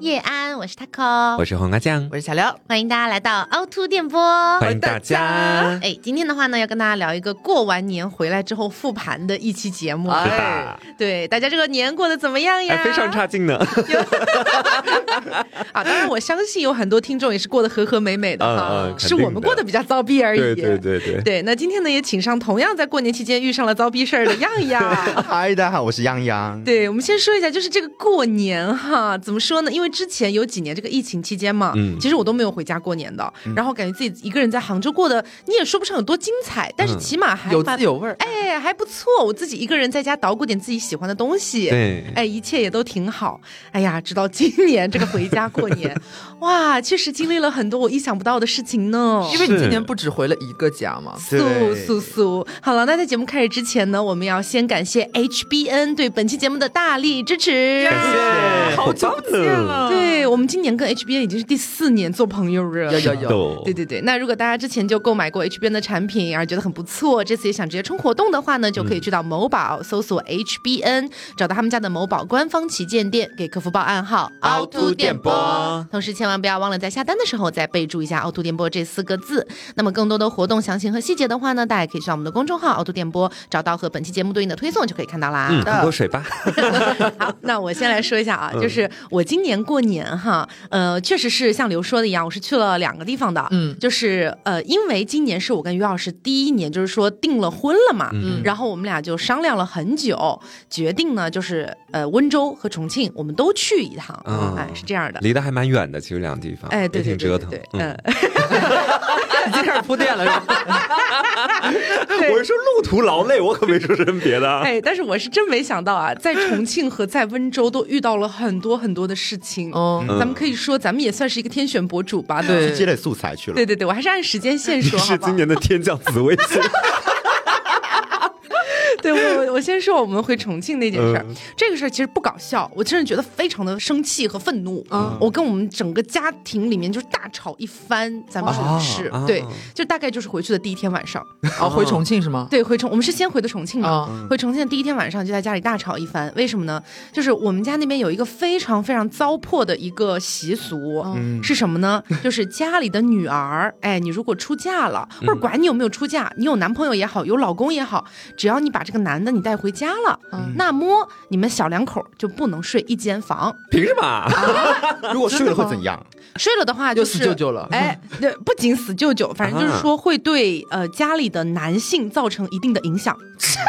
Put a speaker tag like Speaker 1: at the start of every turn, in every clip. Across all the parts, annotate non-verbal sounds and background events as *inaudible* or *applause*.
Speaker 1: 叶安，我是 taco，
Speaker 2: 我是黄瓜酱，
Speaker 3: 我是小刘，
Speaker 1: 欢迎大家来到凹凸电波，
Speaker 2: 欢迎大家。
Speaker 1: 哎，今天的话呢，要跟大家聊一个过完年回来之后复盘的一期节目。
Speaker 2: 哎，
Speaker 1: 对，大家这个年过得怎么样呀？
Speaker 2: 非常差劲呢。*laughs*
Speaker 1: 啊，当然我相信有很多听众也是过得和和美美的哈，是我们过得比较糟逼而已。
Speaker 2: 对对对对。
Speaker 1: 对，那今天呢，也请上同样在过年期间遇上了糟逼事儿的样样。*laughs*
Speaker 3: 嗨，大家好，我是样样。
Speaker 1: 对，我们先说一下，就是这个过年哈，怎么说呢？因为之前有几年这个疫情期间嘛，嗯，其实我都没有回家过年的，然后感觉自己一个人在杭州过的，你也说不上有多精彩，但是起码还
Speaker 3: 有滋有味儿，
Speaker 1: 哎，还不错。我自己一个人在家捣鼓点自己喜欢的东西，
Speaker 2: 对，
Speaker 1: 哎，一切也都挺好。哎呀，直到今年这个回家过年，*laughs* 哇，确实经历了很多我意想不到的事情呢。
Speaker 3: 因为你今年不止回了一个家嘛，
Speaker 1: 苏苏苏。好了，那在节目开始之前呢，我们要先感谢 HBN 对本期节目的大力支持，
Speaker 2: 感谢，
Speaker 3: 好久不见了。
Speaker 1: 对我们今年跟 HBN 已经是第四年做朋友了，
Speaker 3: 有有有，
Speaker 1: 对对对。那如果大家之前就购买过 HBN 的产品，而觉得很不错，这次也想直接冲活动的话呢，就可以去到某宝搜索 HBN，找到他们家的某宝官方旗舰店，给客服报暗号
Speaker 2: 凹凸电波。
Speaker 1: 同时千万不要忘了在下单的时候再备注一下凹凸电波这四个字。那么更多的活动详情和细节的话呢，大家可以上我们的公众号凹凸电波，找到和本期节目对应的推送就可以看到啦。
Speaker 2: 嗯，喝口水吧。*laughs*
Speaker 1: 好，那我先来说一下啊，就是我今年过年哈，呃，确实是像刘说的一样，我是去了两个地方的，嗯，就是呃，因为今年是我跟于老师第一年，就是说订了婚了嘛，嗯，然后我们俩就商量了很久，决定呢，就是呃，温州和重庆我们都去一趟，嗯哎，是这样的，
Speaker 2: 离得还蛮远的，其实两个地方，
Speaker 1: 哎，对，
Speaker 2: 挺折腾，
Speaker 1: 嗯，
Speaker 3: 已经开始铺垫了，是吧？*laughs*
Speaker 2: 我是说路途劳累，我可没说什么别的，
Speaker 1: 哎，但是我是真没想到啊，在重庆和在温州都遇到了很多很多的事情，哦，咱们可以说，咱们也算是一个天选博主吧，
Speaker 3: 对，积累素材去了，
Speaker 1: 对对对，我还是按时间线说，
Speaker 2: 是今年的天降紫薇星。*laughs* *laughs*
Speaker 1: 对我，我先说我们回重庆那件事儿。这个事儿其实不搞笑，我真的觉得非常的生气和愤怒。嗯，我跟我们整个家庭里面就是大吵一番。咱们说的是，对，就大概就是回去的第一天晚上。
Speaker 3: 哦，回重庆是吗？
Speaker 1: 对，回重，我们是先回的重庆嘛。回重庆的第一天晚上就在家里大吵一番。为什么呢？就是我们家那边有一个非常非常糟粕的一个习俗，是什么呢？就是家里的女儿，哎，你如果出嫁了，或者管你有没有出嫁，你有男朋友也好，有老公也好，只要你把这个男的你带回家了，那么你们小两口就不能睡一间房。
Speaker 2: 凭什么？
Speaker 3: 如果睡了会怎样？
Speaker 1: 睡了的话就是
Speaker 3: 死舅舅了。
Speaker 1: 哎，对，不仅死舅舅，反正就是说会对呃家里的男性造成一定的影响。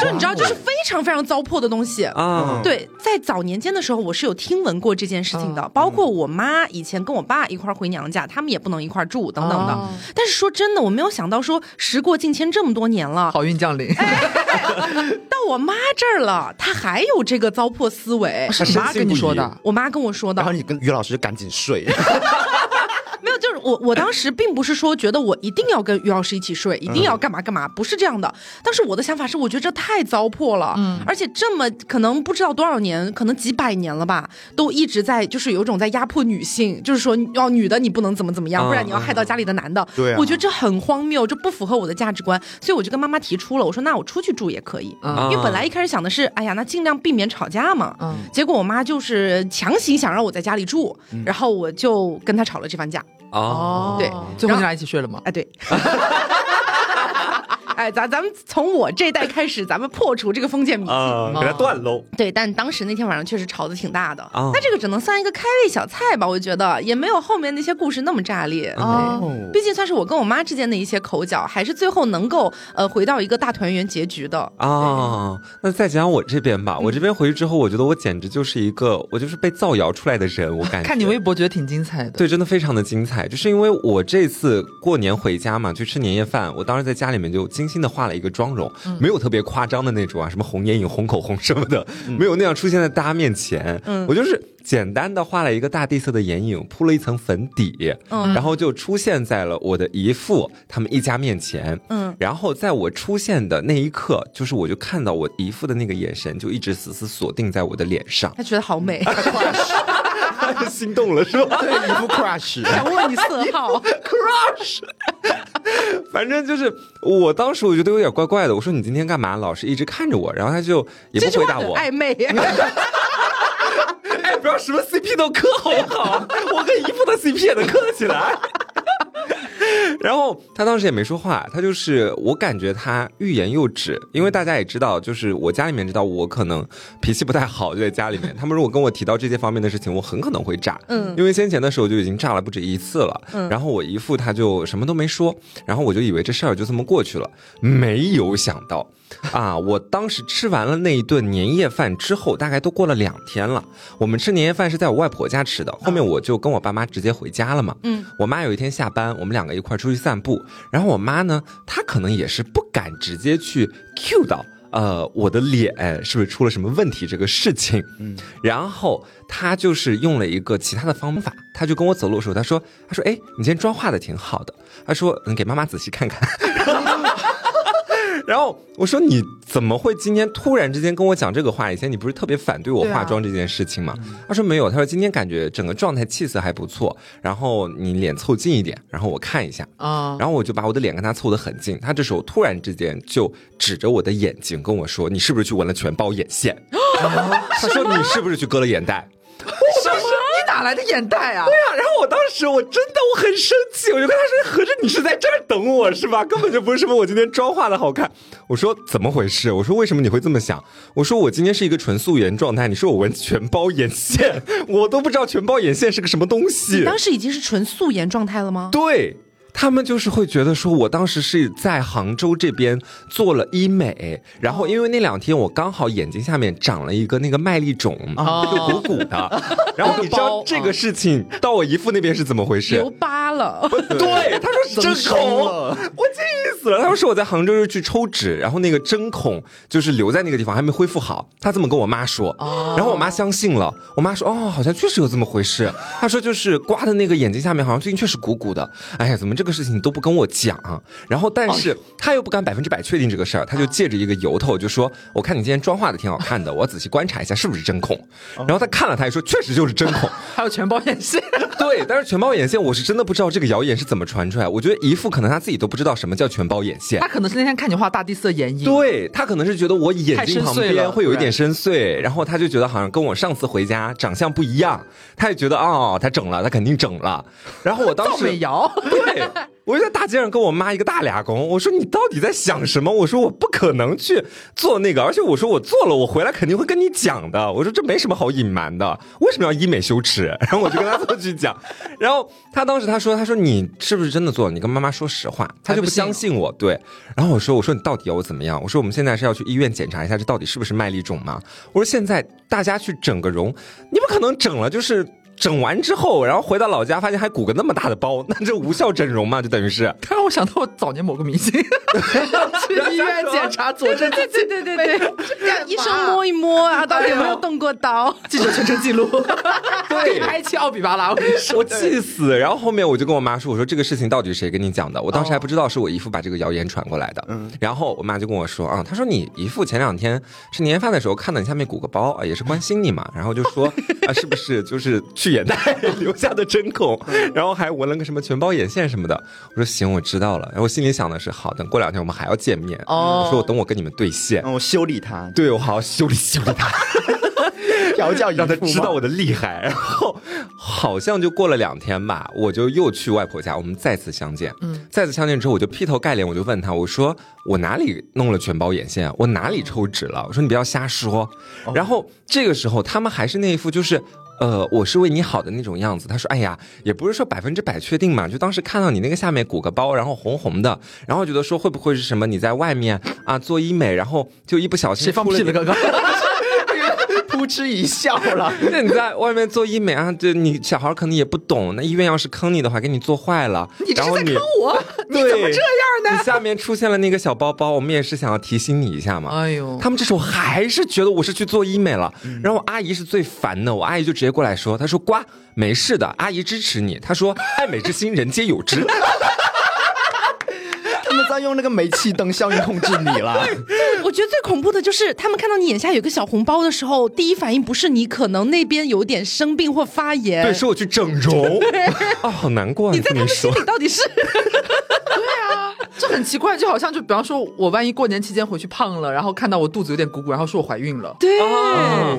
Speaker 1: 就你知道，就是非常非常糟粕的东西啊。对，在早年间的时候，我是有听闻过这件事情的。包括我妈以前跟我爸一块回娘家，他们也不能一块住等等的。但是说真的，我没有想到说时过境迁这么多年了，
Speaker 3: 好运降临。
Speaker 1: 到我妈这儿了，她还有这个糟粕思维。
Speaker 3: 是妈跟你说的，
Speaker 1: 我妈跟我说的。
Speaker 3: 然后你跟于老师赶紧睡。*laughs*
Speaker 1: 我我当时并不是说觉得我一定要跟于老师一起睡，一定要干嘛干嘛，不是这样的。但是我的想法是，我觉得这太糟粕了，嗯，而且这么可能不知道多少年，可能几百年了吧，都一直在就是有种在压迫女性，就是说要女的你不能怎么怎么样，不然你要害到家里的男的。
Speaker 3: 对，
Speaker 1: 我觉得这很荒谬，这不符合我的价值观，所以我就跟妈妈提出了，我说那我出去住也可以，因为本来一开始想的是，哎呀，那尽量避免吵架嘛。嗯，结果我妈就是强行想让我在家里住，然后我就跟她吵了这番架。
Speaker 2: 哦，
Speaker 1: 对，
Speaker 3: 最后你俩一起睡了吗？
Speaker 1: 哎，对。*laughs* 哎，咱咱们从我这代开始，咱们破除这个封建迷信，
Speaker 2: 给它断喽。
Speaker 1: 对，但当时那天晚上确实吵得挺大的。那这个只能算一个开胃小菜吧，我觉得也没有后面那些故事那么炸裂。哦，毕竟算是我跟我妈之间的一些口角，还是最后能够呃回到一个大团圆结局的。
Speaker 2: 啊，那再讲我这边吧，我这边回去之后，我觉得我简直就是一个，我就是被造谣出来的人。我感觉
Speaker 3: 看你微博觉得挺精彩的，
Speaker 2: 对，真的非常的精彩。就是因为我这次过年回家嘛，去吃年夜饭，我当时在家里面就精心的化了一个妆容，没有特别夸张的那种啊，什么红眼影、红口红什么的，没有那样出现在大家面前。嗯，我就是简单的画了一个大地色的眼影，铺了一层粉底，嗯，然后就出现在了我的姨父他们一家面前。嗯，然后在我出现的那一刻，就是我就看到我姨父的那个眼神就一直死死锁定在我的脸上，
Speaker 1: 他觉得好美。*laughs*
Speaker 2: 心动了是吧？*laughs*
Speaker 3: 对，一副 crush，
Speaker 1: 想问你色号 *laughs*
Speaker 2: crush。反正就是我当时我觉得有点怪怪的，我说你今天干嘛？老是一直看着我，然后他就也不回答我，
Speaker 1: 暧昧。*laughs*
Speaker 2: 哎，不要什么 CP 都磕好不好？我跟姨父的 CP 也能磕得起来。*laughs* 然后他当时也没说话，他就是我感觉他欲言又止，因为大家也知道，就是我家里面知道我可能脾气不太好，就在家里面，他们如果跟我提到这些方面的事情，我很可能会炸。嗯，因为先前的时候就已经炸了不止一次了。嗯，然后我姨父他就什么都没说，然后我就以为这事儿就这么过去了，没有想到。*laughs* 啊！我当时吃完了那一顿年夜饭之后，大概都过了两天了。我们吃年夜饭是在我外婆家吃的，后面我就跟我爸妈直接回家了嘛。嗯，我妈有一天下班，我们两个一块出去散步，然后我妈呢，她可能也是不敢直接去 cue 到，呃，我的脸是不是出了什么问题这个事情。嗯，然后她就是用了一个其他的方法，她就跟我走路的时候，她说，她说，哎，你今天妆化的挺好的。她说，你给妈妈仔细看看。*laughs* 然后我说你怎么会今天突然之间跟我讲这个话？以前你不是特别反对我化妆这件事情吗？他说没有，他说今天感觉整个状态气色还不错。然后你脸凑近一点，然后我看一下啊。然后我就把我的脸跟他凑得很近。他这时候突然之间就指着我的眼睛跟我说：“你是不是去纹了全包眼线？” *laughs* 他说：“你是不是去割了眼袋？” *laughs*
Speaker 3: 什么？你哪来的眼袋啊？
Speaker 2: 对啊，然后我当时我真的我很生气，我就跟他说：“合着你是在这儿等我是吧？*laughs* 根本就不是什么我今天妆化的好看。”我说：“怎么回事？”我说：“为什么你会这么想？”我说：“我今天是一个纯素颜状态，你说我纹全包眼线，我都不知道全包眼线是个什么东西。”
Speaker 1: 当时已经是纯素颜状态了吗？
Speaker 2: 对。他们就是会觉得说，我当时是在杭州这边做了医美，然后因为那两天我刚好眼睛下面长了一个那个麦粒肿，就鼓鼓的。*laughs* 然后你知道这个事情到我姨父那边是怎么回事？
Speaker 1: 留疤了。*laughs*
Speaker 2: 对，他说针孔，我气死了。他说我在杭州又去抽脂，然后那个针孔就是留在那个地方还没恢复好。他这么跟我妈说，然后我妈相信了。我妈说哦，好像确实有这么回事。他说就是刮的那个眼睛下面好像最近确实鼓鼓的。哎呀，怎么这个？事情你都不跟我讲，然后但是他又不敢百分之百确定这个事儿，他就借着一个由头就说：“我看你今天妆化的挺好看的，我要仔细观察一下是不是针孔。”然后他看了，他也说：“确实就是针孔，*laughs*
Speaker 3: 还有全包眼线。”
Speaker 2: 对，但是全包眼线我是真的不知道这个谣言是怎么传出来。我觉得姨父可能他自己都不知道什么叫全包眼线，
Speaker 3: 他可能是那天看你画大地色眼影，
Speaker 2: 对他可能是觉得我眼睛旁边会有一点深邃，然后他就觉得好像跟我上次回家长相不一样，他也觉得哦，他整了，他肯定整了。然后我当时对。我就在大街上跟我妈一个大俩公，我说你到底在想什么？我说我不可能去做那个，而且我说我做了，我回来肯定会跟你讲的。我说这没什么好隐瞒的，为什么要医美羞耻？*laughs* 然后我就跟他这么去讲，然后他当时他说他说你是不是真的做了？你跟妈妈说实话，他就不相信我。对，然后我说我说你到底要我怎么样？我说我们现在是要去医院检查一下这到底是不是麦粒肿吗？我说现在大家去整个容，你不可能整了就是。整完之后，然后回到老家，发现还鼓个那么大的包，那这无效整容嘛？就等于是。
Speaker 3: 他让我想到我早年某个明星 *laughs* 去医院检查佐证，
Speaker 1: 对对对对对，医生摸一摸啊，到底有没有动过刀？
Speaker 3: 记者全程记录，*laughs*
Speaker 2: 对，*laughs*
Speaker 3: 拍起奥比巴拉，我跟你说，
Speaker 2: 我气死。然后后面我就跟我妈说，我说这个事情到底谁跟你讲的？我当时还不知道是我姨父把这个谣言传过来的。嗯。然后我妈就跟我说啊，她说你姨父前两天吃年夜饭的时候看到你下面鼓个包啊，也是关心你嘛，然后就说啊，是不是就是去。眼袋留下的针孔，然后还纹了个什么全包眼线什么的。我说行，我知道了。然后我心里想的是，好，等过两天我们还要见面。哦，我说我等我跟你们对线，
Speaker 3: 我修理他，
Speaker 2: 对我好好修理修理他，*laughs*
Speaker 3: 调教
Speaker 2: 让他知道我的厉害。然后好像就过了两天吧，我就又去外婆家，我们再次相见。嗯，再次相见之后，我就劈头盖脸我就问他，我说我哪里弄了全包眼线？我哪里抽脂了？我说你不要瞎说。然后这个时候他们还是那一副就是。呃，我是为你好的那种样子。他说：“哎呀，也不是说百分之百确定嘛，就当时看到你那个下面鼓个包，然后红红的，然后觉得说会不会是什么你在外面啊做医美，然后就一不小心
Speaker 3: 谁放屁了刚刚。*laughs* ”扑哧一笑了。
Speaker 2: 那你在外面做医美啊？这你小孩可能也不懂。那医院要是坑你的话，给你做坏了，
Speaker 3: 你
Speaker 2: 这是
Speaker 3: 在坑我？你怎么这样
Speaker 2: 呢？你下面出现了那个小包包，我们也是想要提醒你一下嘛。哎呦，他们这时候还是觉得我是去做医美了。然后阿姨是最烦的，我阿姨就直接过来说：“她说瓜没事的，阿姨支持你。她说爱美之心，人皆有之。”
Speaker 3: 在用那个煤气灯效应控制你了。
Speaker 1: 我觉得最恐怖的就是他们看到你眼下有个小红包的时候，第一反应不是你 *laughs* 可能那边有点生病或发炎，
Speaker 2: 对，是我去整容。*laughs* 啊，好难过。
Speaker 1: 你在他们心里到底是？
Speaker 3: 这很很奇怪，就好像就比方说，我万一过年期间回去胖了，然后看到我肚子有点鼓鼓，然后说我怀孕了，
Speaker 1: 对，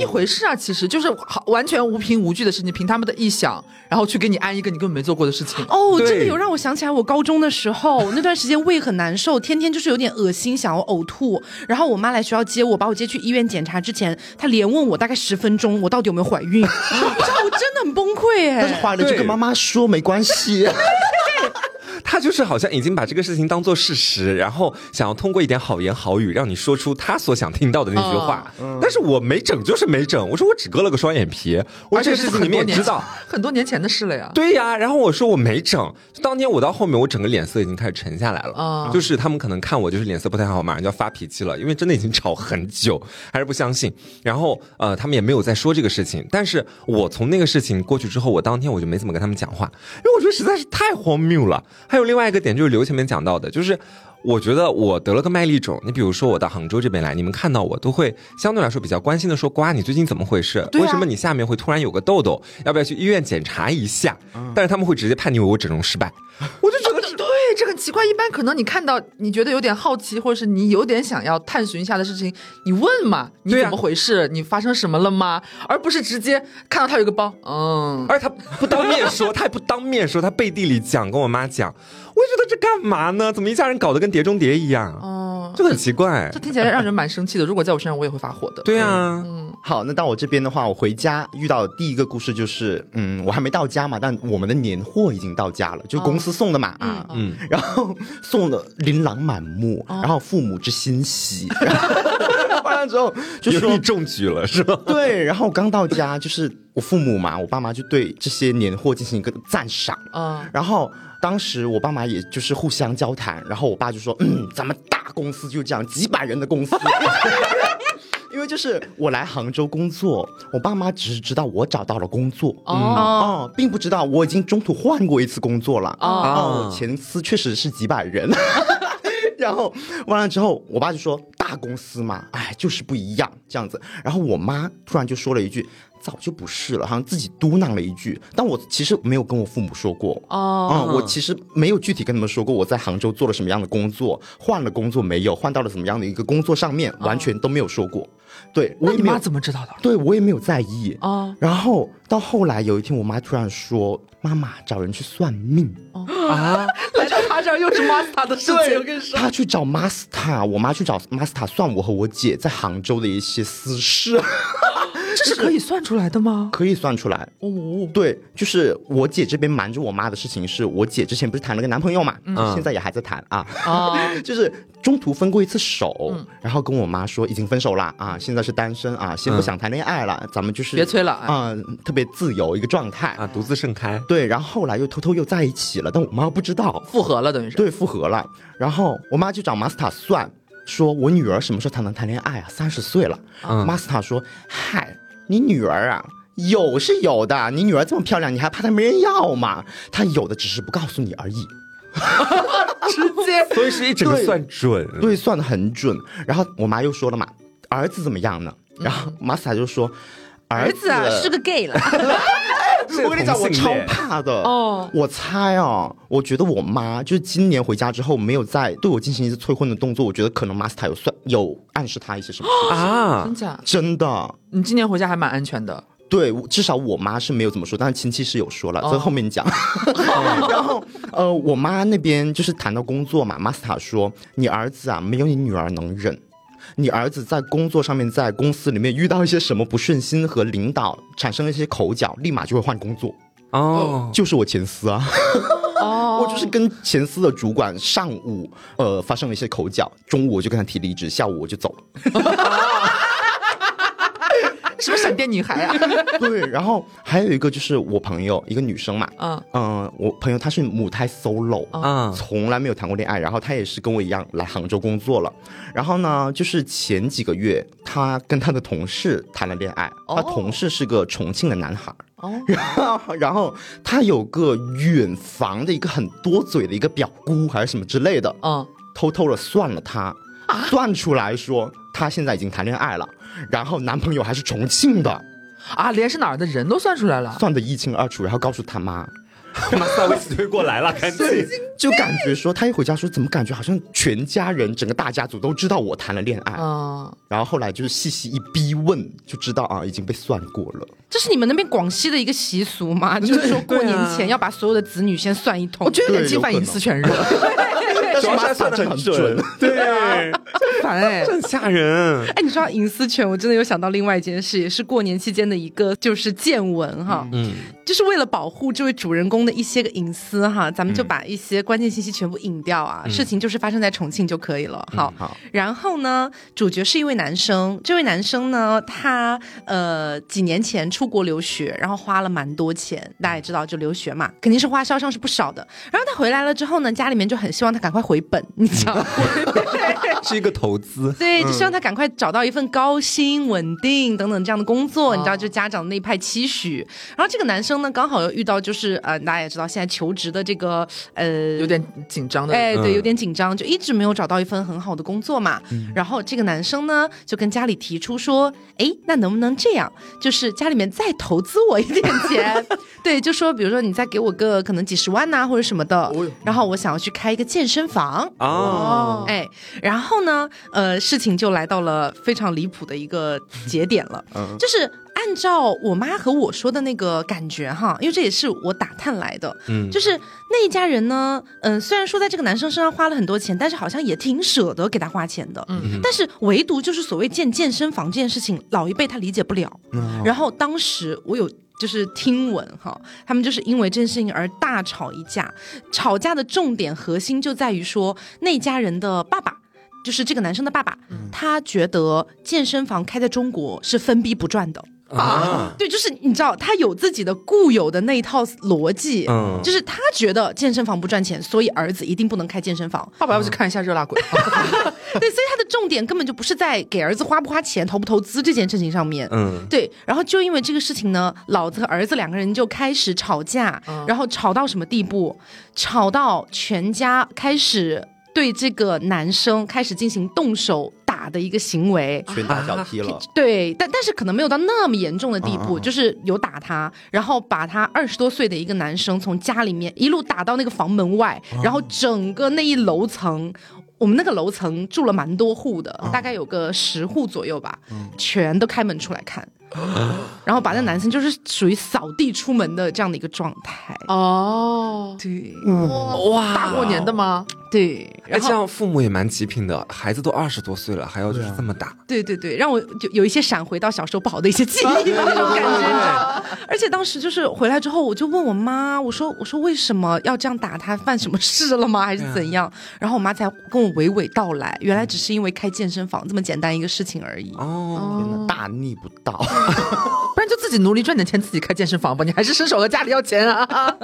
Speaker 3: 一回事啊，其实就是好完全无凭无据的事情，凭他们的臆想，然后去给你安一个你根本没做过的事情。
Speaker 1: 哦，这个有让我想起来，我高中的时候那段时间胃很难受，天天就是有点恶心，想要呕吐。然后我妈来学校接我，把我接去医院检查之前，她连问我大概十分钟，我到底有没有怀孕？*laughs* 我真的很崩溃哎！
Speaker 4: 但是怀了就跟妈妈说没关系。*laughs* *laughs*
Speaker 2: 他就是好像已经把这个事情当做事实，然后想要通过一点好言好语让你说出他所想听到的那句话。但是我没整就是没整，我说我只割了个双眼皮，我这个事情你们也知道，*laughs*
Speaker 3: 很多年前的事了呀。
Speaker 2: 对呀，然后我说我没整，当天我到后面我整个脸色已经开始沉下来了，就是他们可能看我就是脸色不太好，马上就要发脾气了，因为真的已经吵很久，还是不相信。然后呃，他们也没有再说这个事情，但是我从那个事情过去之后，我当天我就没怎么跟他们讲话，因为我觉得实在是太荒谬了。还有另外一个点就是刘前面讲到的，就是我觉得我得了个麦粒肿。你比如说我到杭州这边来，你们看到我都会相对来说比较关心的说：“瓜，你最近怎么回事？为什么你下面会突然有个痘痘？要不要去医院检查一下？”但是他们会直接判定为我整容失败。我就觉
Speaker 3: 这很奇怪。一般可能你看到你觉得有点好奇，或者是你有点想要探寻一下的事情，你问嘛，你怎么回事？你发生什么了吗？而不是直接看到他有个包，嗯，
Speaker 2: 而且他不当面说，他也不当面说，他背地里讲，跟我妈讲。我觉得这干嘛呢？怎么一家人搞得跟碟中谍一样？哦，就很奇怪。
Speaker 3: 这听起来让人蛮生气的。如果在我身上，我也会发火的。
Speaker 2: 对啊，
Speaker 4: 嗯。好，那到我这边的话，我回家遇到第一个故事就是，嗯，我还没到家嘛，但我们的年货已经到家了，就公司送的嘛，啊，嗯，然后送的琳琅满目，然后父母之欣喜。*laughs* 完了之后就说
Speaker 2: 你中举了是吧？
Speaker 4: 对，然后刚到家就是我父母嘛，我爸妈就对这些年货进行一个赞赏啊，然后。当时我爸妈也就是互相交谈，然后我爸就说：“嗯，咱们大公司就这样，几百人的公司。*laughs* 因为就是我来杭州工作，我爸妈只是知道我找到了工作哦，并不知道我已经中途换过一次工作了哦，前司确实是几百人。*laughs* 然后完了之后，我爸就说：大公司嘛，哎，就是不一样这样子。然后我妈突然就说了一句。”早就不是了，好像自己嘟囔了一句，但我其实没有跟我父母说过哦，嗯，我其实没有具体跟他们说过我在杭州做了什么样的工作，换了工作没有，换到了怎么样的一个工作上面，完全都没有说过。对，
Speaker 3: 那你妈怎么知道的？
Speaker 4: 对我也没有在意啊。然后到后来有一天，我妈突然说：“妈妈找人去算命
Speaker 3: 啊，来到他这儿又是 master 的事情。”我跟你说，
Speaker 4: 他去找 master，我妈去找 master 算我和我姐在杭州的一些私事。
Speaker 3: 这是可以算出来的吗？
Speaker 4: 可以算出来哦。对，就是我姐这边瞒着我妈的事情，是我姐之前不是谈了个男朋友嘛，现在也还在谈啊。啊，*laughs* 就是中途分过一次手，然后跟我妈说已经分手了啊，现在是单身啊，先不想谈恋爱了，咱们就是
Speaker 3: 别催了啊，
Speaker 4: 特别自由一个状态
Speaker 2: 啊，独自盛开。
Speaker 4: 对，然后后来又偷偷又在一起了，但我妈不知道，
Speaker 3: 复合了等于是。
Speaker 4: 对，复合了。然后我妈就找 master 算，说我女儿什么时候才能谈恋爱啊？三十岁了。master 说，嗨。你女儿啊，有是有的。你女儿这么漂亮，你还怕她没人要吗？她有的只是不告诉你而已。*laughs*
Speaker 3: 直接，*laughs*
Speaker 2: 所以是一整个算准，
Speaker 4: 对，算的很准。然后我妈又说了嘛，儿子怎么样呢？然后马斯塔就说，
Speaker 1: 儿子啊是个 gay 了。*laughs*
Speaker 4: 我跟你讲，我超怕的哦。我猜啊，我觉得我妈就是今年回家之后没有再对我进行一次催婚的动作。我觉得可能马斯塔有算有暗示他一些什么
Speaker 3: 啊？真假？
Speaker 4: 真的。
Speaker 3: 你今年回家还蛮安全的。
Speaker 4: 对，至少我妈是没有怎么说，但是亲戚是有说了，在后面讲。*laughs* 然后呃，我妈那边就是谈到工作嘛，马斯塔说：“你儿子啊，没有你女儿能忍。”你儿子在工作上面，在公司里面遇到一些什么不顺心和领导产生了一些口角，立马就会换工作。哦，就是我前司啊，哦，*laughs* 我就是跟前司的主管上午呃发生了一些口角，中午我就跟他提离职，下午我就走了。*laughs*
Speaker 3: 什么闪电女孩啊？*laughs*
Speaker 4: 对，然后还有一个就是我朋友，一个女生嘛，嗯。嗯，我朋友她是母胎 solo，啊，从来没有谈过恋爱，然后她也是跟我一样来杭州工作了，然后呢，就是前几个月她跟她的同事谈了恋爱，她同事是个重庆的男孩，哦，*laughs* 然后然后他有个远房的一个很多嘴的一个表姑还是什么之类的，嗯，偷偷的算了他，*laughs* 算出来说她现在已经谈恋爱了。然后男朋友还是重庆的，
Speaker 3: 啊，连是哪儿的人都算出来了，
Speaker 4: 算得一清二楚。然后告诉他妈，
Speaker 2: 马萨维斯就过来了，赶紧
Speaker 4: 就感觉说他一回家说，怎么感觉好像全家人整个大家族都知道我谈了恋爱。啊？然后后来就是细细一逼问，就知道啊已经被算过了。
Speaker 1: 这是你们那边广西的一个习俗吗？就是说过年前要把所有的子女先算一通，*laughs*
Speaker 3: 我觉得有点侵犯隐私权，热。
Speaker 4: 妈妈算的很准，*laughs*
Speaker 2: 对。啊，
Speaker 3: 烦哎，
Speaker 2: 很吓人。
Speaker 1: 哎，你说隐私权，我真的有想到另外一件事，也是过年期间的一个就是见闻哈，嗯，就是为了保护这位主人公的一些个隐私哈，咱们就把一些关键信息全部隐掉啊。事情就是发生在重庆就可以了，好，好。然后呢，主角是一位男生，这位男生呢，他呃几年前出国留学，然后花了蛮多钱，大家也知道，就留学嘛，肯定是花销上是不少的。然后他回来了之后呢，家里面就很希望他赶快。回本，你知道吗，*laughs*
Speaker 2: 是一个投资，*laughs*
Speaker 1: 对，就希望他赶快找到一份高薪、稳定等等这样的工作，你知道，就家长那一派期许。然后这个男生呢，刚好又遇到就是呃，大家也知道，现在求职的这个呃，
Speaker 3: 有点紧张的，
Speaker 1: 哎，对，有点紧张，就一直没有找到一份很好的工作嘛。然后这个男生呢，就跟家里提出说，哎，那能不能这样，就是家里面再投资我一点钱？*laughs* 对，就说比如说你再给我个可能几十万呐，或者什么的，然后我想要去开一个健身房。哦，哎，然后呢，呃，事情就来到了非常离谱的一个节点了，就是按照我妈和我说的那个感觉哈，因为这也是我打探来的，嗯，就是那一家人呢，嗯，虽然说在这个男生身上花了很多钱，但是好像也挺舍得给他花钱的，嗯，但是唯独就是所谓建健身房这件事情，老一辈他理解不了，然后当时我有。就是听闻哈，他们就是因为这件事情而大吵一架，吵架的重点核心就在于说那家人的爸爸，就是这个男生的爸爸，他觉得健身房开在中国是分逼不赚的。啊，对，就是你知道，他有自己的固有的那一套逻辑，嗯，就是他觉得健身房不赚钱，所以儿子一定不能开健身房。
Speaker 3: 爸爸要去看一下热辣滚。*laughs*
Speaker 1: 对，所以他的重点根本就不是在给儿子花不花钱、投不投资这件事情上面，嗯，对。然后就因为这个事情呢，老子和儿子两个人就开始吵架，然后吵到什么地步？吵到全家开始对这个男生开始进行动手。打的一个行为，
Speaker 4: 拳打脚踢了，
Speaker 1: 对，但但是可能没有到那么严重的地步，就是有打他，然后把他二十多岁的一个男生从家里面一路打到那个房门外，然后整个那一楼层，我们那个楼层住了蛮多户的，大概有个十户左右吧，全都开门出来看。然后把那男生就是属于扫地出门的这样的一个状态哦，对，
Speaker 3: 哇，大过年的吗？
Speaker 1: 对，
Speaker 2: 而且父母也蛮极品的，孩子都二十多岁了，还要就是这么打，
Speaker 1: 对对对，让我就有一些闪回到小时候不好的一些记忆 *laughs* 那种感觉。*laughs* 而且当时就是回来之后，我就问我妈，我说我说为什么要这样打他？犯什么事了吗？还是怎样？然后我妈才跟我娓娓道来，原来只是因为开健身房这么简单一个事情而已。
Speaker 4: 哦，大逆不道。*laughs*
Speaker 3: 不然就自己努力赚点钱，自己开健身房吧。你还是伸手和家里要钱啊！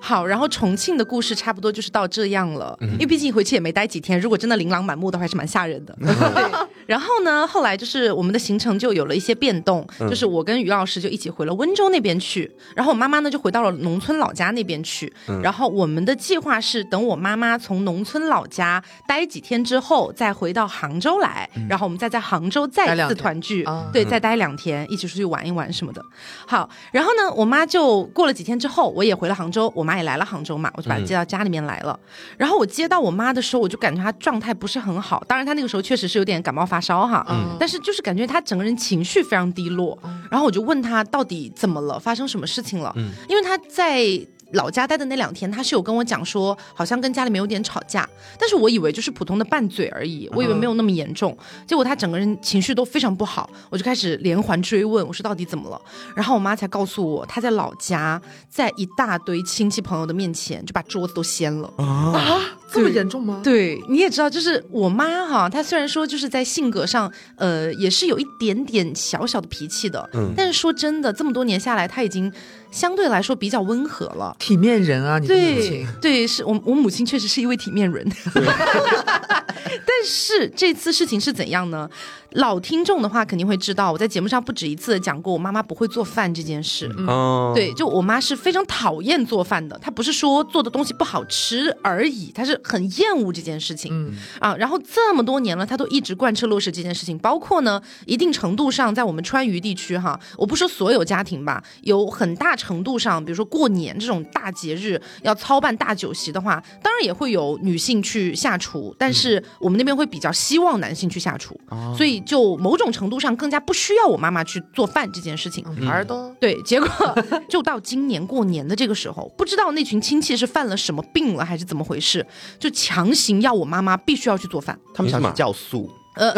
Speaker 1: 好，然后重庆的故事差不多就是到这样了，因为毕竟回去也没待几天。如果真的琳琅满目的话，还是蛮吓人的。*laughs* 然后呢，后来就是我们的行程就有了一些变动，就是我跟于老师就一起回了温州那边去，然后我妈妈呢就回到了农村老家那边去。然后我们的计划是等我妈妈从农村老家待几天之后，再回到杭州来，然后我们再在杭州再次团聚。对，再待两天，一起出去玩一玩什么的。好，然后呢，我妈就过了几天之后，我也回了杭州，我妈也来了杭州嘛，我就把她接到家里面来了。然后我接到我妈的时候，我就感觉她状态不是很好，当然她那个时候确实是有点感冒发烧哈，嗯，但是就是感觉她整个人情绪非常低落。然后我就问她到底怎么了，发生什么事情了？嗯，因为她在。老家待的那两天，他是有跟我讲说，好像跟家里面有点吵架，但是我以为就是普通的拌嘴而已，我以为没有那么严重。结果他整个人情绪都非常不好，我就开始连环追问，我说到底怎么了？然后我妈才告诉我，他在老家，在一大堆亲戚朋友的面前就把桌子都掀了
Speaker 3: 啊，这么严重吗？
Speaker 1: 对，你也知道，就是我妈哈，她虽然说就是在性格上，呃，也是有一点点小小的脾气的，嗯，但是说真的，这么多年下来，她已经。相对来说比较温和了，
Speaker 3: 体面人啊，你的母亲
Speaker 1: 对，是我我母亲确实是一位体面人，*laughs* 但是这次事情是怎样呢？老听众的话肯定会知道，我在节目上不止一次的讲过，我妈妈不会做饭这件事。哦，对，就我妈是非常讨厌做饭的，她不是说做的东西不好吃而已，她是就是很厌恶这件事情，嗯。啊，然后这么多年了，他都一直贯彻落实这件事情，包括呢，一定程度上，在我们川渝地区哈，我不说所有家庭吧，有很大程度上，比如说过年这种大节日要操办大酒席的话，当然也会有女性去下厨，但是我们那边会比较希望男性去下厨，所以就某种程度上更加不需要我妈妈去做饭这件事情。
Speaker 3: 耳朵
Speaker 1: 对，结果就到今年过年的这个时候，不知道那群亲戚是犯了什么病了，还是怎么回事，就强行要我妈妈必须要去做饭。
Speaker 4: 他们想酵素，
Speaker 2: 呃，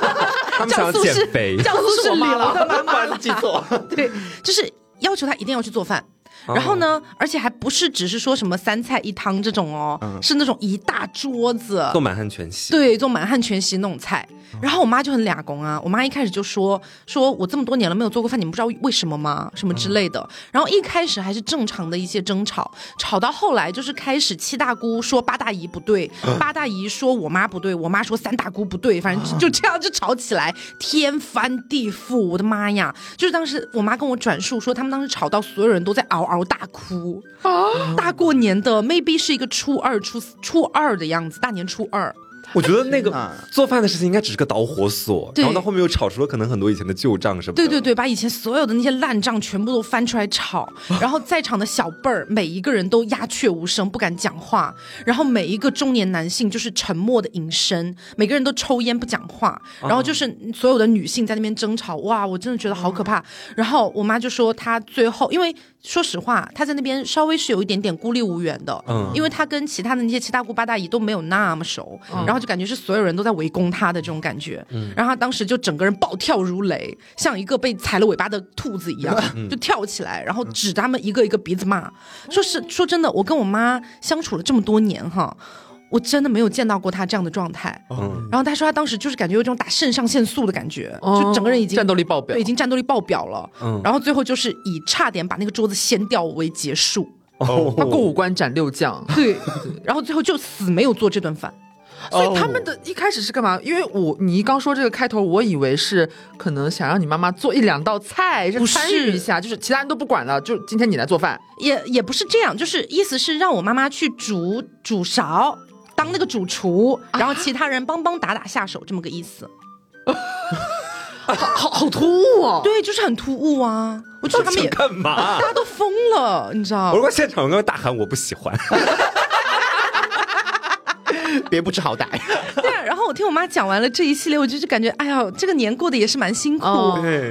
Speaker 2: *laughs* 他们想减肥，
Speaker 1: 酵素是妈
Speaker 4: 的妈妈记错，*laughs*
Speaker 1: 对，就是要求他一定要去做饭。然后呢，而且还不是只是说什么三菜一汤这种哦，是那种一大桌子。
Speaker 2: 做满汉全席，
Speaker 1: 对，做满汉全席那种菜。然后我妈就很俩公啊，我妈一开始就说说我这么多年了没有做过饭，你们不知道为什么吗？什么之类的。然后一开始还是正常的一些争吵，吵到后来就是开始七大姑说八大姨不对，八大姨说我妈不对，我妈说三大姑不对，反正就这样就吵起来，天翻地覆。我的妈呀！就是当时我妈跟我转述说，他们当时吵到所有人都在嗷嗷大哭啊！大过年的，maybe 是一个初二、初初二的样子，大年初二。
Speaker 2: 我觉得那个做饭的事情应该只是个导火索，然后到后面又炒出了可能很多以前的旧账什么的。
Speaker 1: 对对对，把以前所有的那些烂账全部都翻出来炒，*laughs* 然后在场的小辈儿每一个人都鸦雀无声，不敢讲话，然后每一个中年男性就是沉默的隐身，每个人都抽烟不讲话，然后就是所有的女性在那边争吵，哇，我真的觉得好可怕。然后我妈就说她最后因为。说实话，他在那边稍微是有一点点孤立无援的，嗯，因为他跟其他的那些七大姑八大姨都没有那么熟，然后就感觉是所有人都在围攻他的这种感觉，嗯，然后他当时就整个人暴跳如雷，像一个被踩了尾巴的兔子一样，就跳起来，然后指他们一个一个鼻子骂，说是说真的，我跟我妈相处了这么多年哈。我真的没有见到过他这样的状态，嗯，然后他说他当时就是感觉有一种打肾上腺素的感觉，就整个人已经
Speaker 3: 战斗力爆表，
Speaker 1: 已经战斗力爆表了，嗯，然后最后就是以差点把那个桌子掀掉为结束，
Speaker 3: 哦，他过五关斩六将，
Speaker 1: 对，然后最后就死没有做这顿饭，
Speaker 3: 所以他们的一开始是干嘛？因为我你刚说这个开头，我以为是可能想让你妈妈做一两道菜，
Speaker 1: 是。
Speaker 3: 参与一下，就是其他人都不管了，就今天你来做饭，
Speaker 1: 也也不是这样，就是意思是让我妈妈去煮煮勺。当那个主厨，然后其他人帮帮打打下手，这么个意思。*laughs*
Speaker 3: 好好好突兀啊！
Speaker 1: 对，就是很突兀啊！我觉得他们也
Speaker 2: 干嘛？
Speaker 1: 大家都疯了，你知道？
Speaker 2: 如果现场有人大喊“我不喜欢”。*laughs* *laughs*
Speaker 4: 别不知好歹。*laughs*
Speaker 1: 对啊，然后我听我妈讲完了这一系列，我就是感觉，哎呀，这个年过得也是蛮辛苦。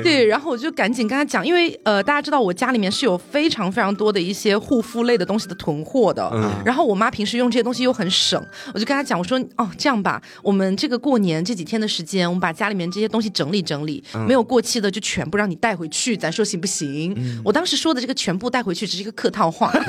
Speaker 1: 对，然后我就赶紧跟她讲，因为呃，大家知道我家里面是有非常非常多的一些护肤类的东西的囤货的。嗯。然后我妈平时用这些东西又很省，我就跟她讲，我说哦，这样吧，我们这个过年这几天的时间，我们把家里面这些东西整理整理，没有过期的就全部让你带回去，咱说行不行？我当时说的这个全部带回去只是一个客套话。*laughs*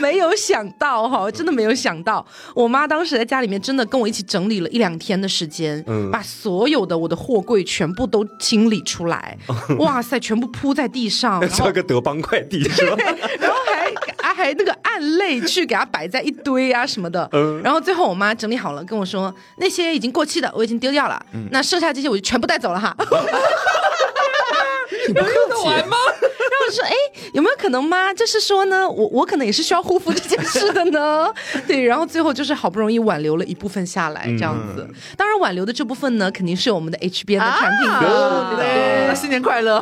Speaker 1: 没有想到哈，真的没有想到，我妈当时在家里面真的跟我一起整理了一两天的时间，嗯，把所有的我的货柜全部都清理出来，*laughs* 哇塞，全部铺在地上，*laughs*
Speaker 2: 像个德邦快递 *laughs* 是吧？
Speaker 1: 然后还还那个按类去给它摆在一堆啊什么的，嗯，然后最后我妈整理好了跟我说，那些已经过期的我已经丢掉了，那剩下这些我就全部带走了哈。
Speaker 3: 你不用得完吗？
Speaker 1: 然后我说哎，有没有可能吗？就是说呢，我我可能也是需要护肤这件事的呢。*laughs* 对，然后最后就是好不容易挽留了一部分下来，这样子。当然，挽留的这部分呢，肯定是我们的 HBN 的产品的。
Speaker 3: 对，新年快乐。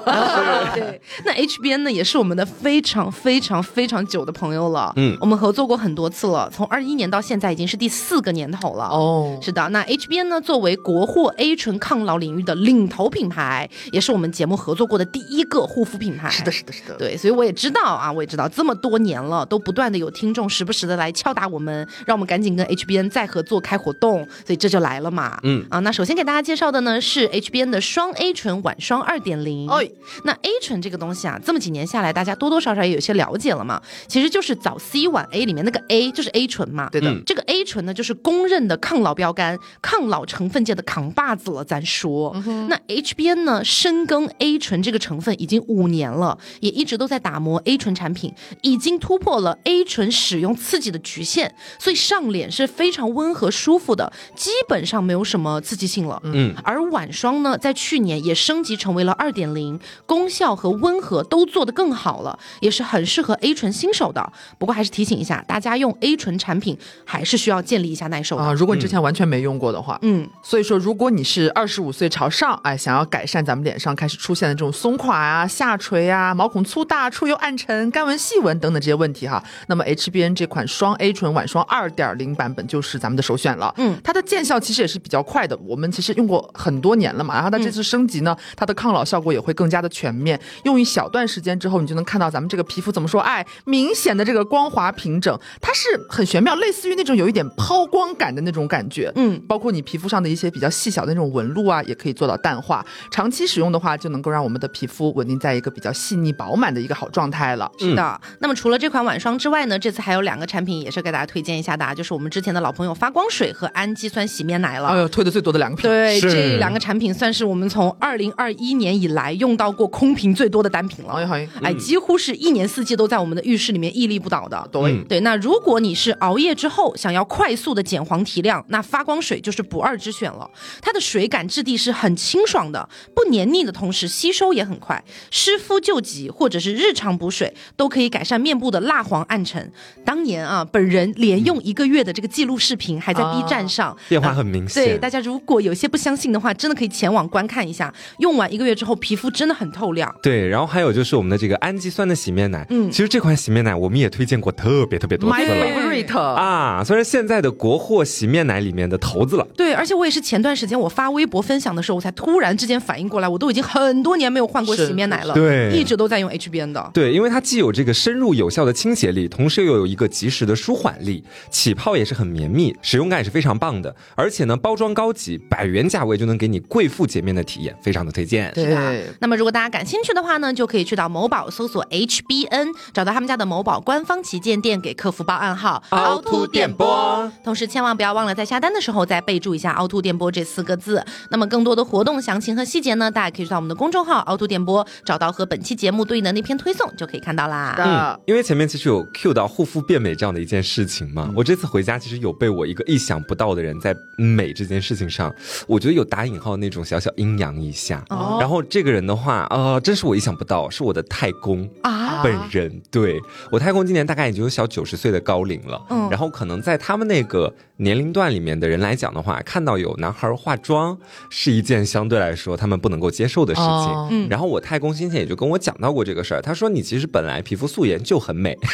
Speaker 1: 对，那 HBN 呢，也是我们的非常非常非常久的朋友了。嗯，我们合作过很多次了，从二一年到现在已经是第四个年头了。哦，是的。那 HBN 呢，作为国货 A 醇抗老领域的领头品牌，也是我们节目合作过的第一个护肤品牌。
Speaker 3: 是的，是的。
Speaker 1: 是的对，所以我也知道啊，我也知道这么多年了，都不断的有听众时不时的来敲打我们，让我们赶紧跟 HBN 再合作开活动，所以这就来了嘛。嗯啊，那首先给大家介绍的呢是 HBN 的双 A 醇晚霜二点零。哎，那 A 醇这个东西啊，这么几年下来，大家多多少少也有些了解了嘛。其实就是早 C 晚 A 里面那个 A 就是 A 醇嘛。
Speaker 3: 对的，
Speaker 1: 这个 A 醇呢就是公认的抗老标杆，抗老成分界的扛把子了。咱说，那 HBN 呢深耕 A 醇这个成分已经五年了。也一直都在打磨 A 醇产品，已经突破了 A 醇使用刺激的局限，所以上脸是非常温和舒服的，基本上没有什么刺激性了。嗯，而晚霜呢，在去年也升级成为了二点零，功效和温和都做得更好了，也是很适合 A 醇新手的。不过还是提醒一下大家，用 A 醇产品还是需要建立一下耐受啊。
Speaker 3: 如果你之前完全没用过的话，嗯，所以说如果你是二十五岁朝上，哎，想要改善咱们脸上开始出现的这种松垮啊、下垂啊、毛孔粗大、出油暗沉、干纹细纹等等这些问题哈，那么 HBN 这款双 A 醇晚霜二点零版本就是咱们的首选了。嗯，它的见效其实也是比较快的，我们其实用过很多年了嘛，然后它这次升级呢，它的抗老效果也会更加的全面。用一小段时间之后，你就能看到咱们这个皮肤怎么说？哎，明显的这个光滑平整，它是很玄妙，类似于那种有一点抛光感的那种感觉。嗯，包括你皮肤上的一些比较细小的那种纹路啊，也可以做到淡化。长期使用的话，就能够让我们的皮肤稳定在一个比较细腻饱满的一个好状态了。
Speaker 1: 是的。那么除了这款晚霜之外呢，这次还有两个产品也是给大家推荐一下的，就是我们之前的老朋友发光水和氨基酸洗面奶了。哎
Speaker 3: 呦，推的最多的两个品。
Speaker 1: 对，这两个产品算是我们从二零二一年以来用到过空瓶最多的单品了。
Speaker 3: 哎
Speaker 1: 好哎，几乎是一年四季都在我们的浴室里面屹立不倒的。
Speaker 3: 对
Speaker 1: 对，那如果你是熬夜之后想要快速的减黄提亮，那发光水就是不二之选了。它的水感质地是很清爽的，不黏腻的同时吸收也很快，湿敷救急或者是日常补水都可以改善面部的蜡黄暗沉。当年啊，本人连用一个月的这个记录视频还在 B 站上，
Speaker 2: 变化很明显。
Speaker 1: 对大家如果有些不相信的话，真的可以前往观看一下。用完一个月之后，皮肤真的很透亮。
Speaker 2: 对，然后还有就是我们的这个氨基酸的洗面奶，嗯，其实这款洗面奶我们也推荐过特别特别多次
Speaker 3: 了
Speaker 2: 啊，虽然现在的国货洗面奶里面的头子了。
Speaker 1: 对，而且我也是前段时间我发微博分享的时候，我才突然之间反应过来，我都已经很多年没有换过洗面奶了，
Speaker 2: 对，
Speaker 1: 一直都在用 HBN 的。
Speaker 2: 对，因为它既有这个深入有效的清洁力，同时又有一个及时的舒缓力，起泡也是很绵密，使用感也是非常棒的。而且呢，包装高级，百元价位就能给你贵妇洁面的体验，非常的推荐。
Speaker 1: 对，那么如果大家感兴趣的话呢，就可以去到某宝搜索 HBN，找到他们家的某宝官方旗舰店，给客服报暗号
Speaker 2: 凹凸电波。
Speaker 1: 同时千万不要忘了在下单的时候再备注一下凹凸电波这四个字。那么更多的活动详情和细节呢，大家可以去到我们的公众号凹凸电波，找到和本期节目对应的那篇推送就可以看到啦。
Speaker 2: 嗯，因为前面其实有 cue 到护肤变美这样的一件事情嘛，我这次回家其实有被我一个意想不到的人在美这件事情上，我觉得有打引号那种小小阴阳一下。哦，然后这个人的话，呃，真是我意想不到，是我的太公啊本人。对我太公今年大概已经有小九十岁的高龄了，嗯，然后可能在他们那个年龄段里面的人来讲的话，看到有男孩化妆是一件相对来说他们不能够接受的事情。嗯，然后我太公先前也就跟我讲到过这个事儿，他说你其实本来皮肤素颜就很美。*laughs*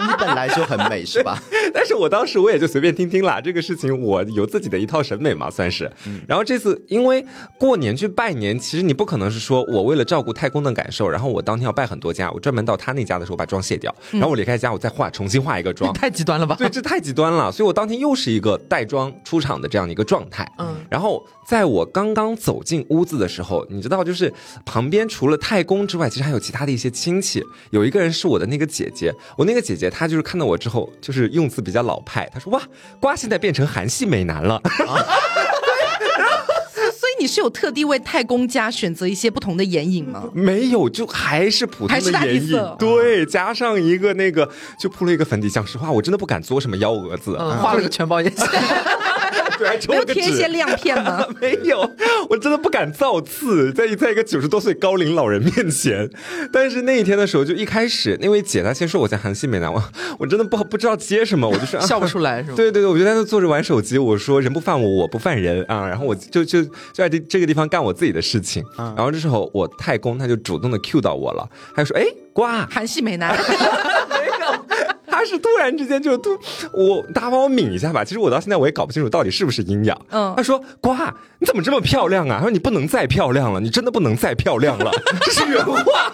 Speaker 4: 你本来就很美是吧？*laughs*
Speaker 2: 但是我当时我也就随便听听啦，这个事情我有自己的一套审美嘛，算是。然后这次因为过年去拜年，其实你不可能是说我为了照顾太公的感受，然后我当天要拜很多家，我专门到他那家的时候把妆卸掉，然后我离开家我再化重新化一个妆，
Speaker 3: 太极端了吧？
Speaker 2: 对，这太极端了。所以我当天又是一个带妆出场的这样的一个状态。嗯，然后在我刚刚走进屋子的时候，你知道，就是旁边除了太公之外，其实还有其他的一些亲戚，有一个人是我的那个姐姐，我那个姐姐。她就是看到我之后，就是用词比较老派。她说：“哇，瓜现在变成韩系美男了。*laughs* ”
Speaker 1: 所以你是有特地为太公家选择一些不同的眼影吗？
Speaker 2: 没有，就还是普通的眼影。对，加上一个那个，就铺了一个粉底。讲实话，我真的不敢做什么幺蛾子，
Speaker 3: 画了个 *laughs* 全包眼线。*laughs*
Speaker 2: 没
Speaker 1: 有贴一些亮片吗？*laughs*
Speaker 2: 没有，我真的不敢造次，在在一个九十多岁高龄老人面前。但是那一天的时候，就一开始那位姐她先说我在韩系美男，我我真的不不知道接什么，我就说
Speaker 3: 笑不出来是吗？
Speaker 2: 对对对，我就在那坐着玩手机，我说人不犯我，我不犯人啊。然后我就就就在这这个地方干我自己的事情。然后这时候我太公他就主动的 Q 到我了，他就说：“哎，瓜
Speaker 1: 韩系美男。*laughs* ”
Speaker 2: 他是突然之间就突我，大家帮我抿一下吧。其实我到现在我也搞不清楚到底是不是阴阳。嗯，他说：“瓜，你怎么这么漂亮啊？”他说：“你不能再漂亮了，你真的不能再漂亮了。*laughs* ”这是原话。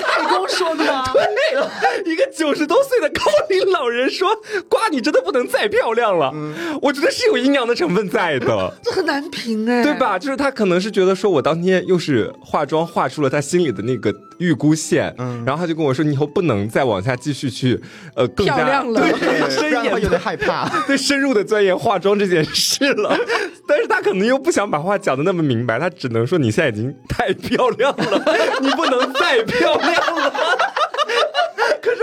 Speaker 2: 太
Speaker 3: 公说的吗？
Speaker 2: 对，一个九十多岁的高龄老人说：“瓜，你真的不能再漂亮了。”我觉得是有阴阳的成分在的，
Speaker 3: 这很难评哎，
Speaker 2: 对吧？就是他可能是觉得说我当天又是化妆化出了他心里的那个预估线，嗯，然后他就跟我说：“你以后不能再往下继续去，呃，更
Speaker 1: 漂亮了，
Speaker 2: 对，*laughs* 深
Speaker 4: 研有点害怕，*laughs*
Speaker 2: 对，深入的钻研化妆这件事了。*laughs* 但是他可能又不想把话讲的那么明白，他只能说你现在已经太漂亮了，你不能再漂亮了。”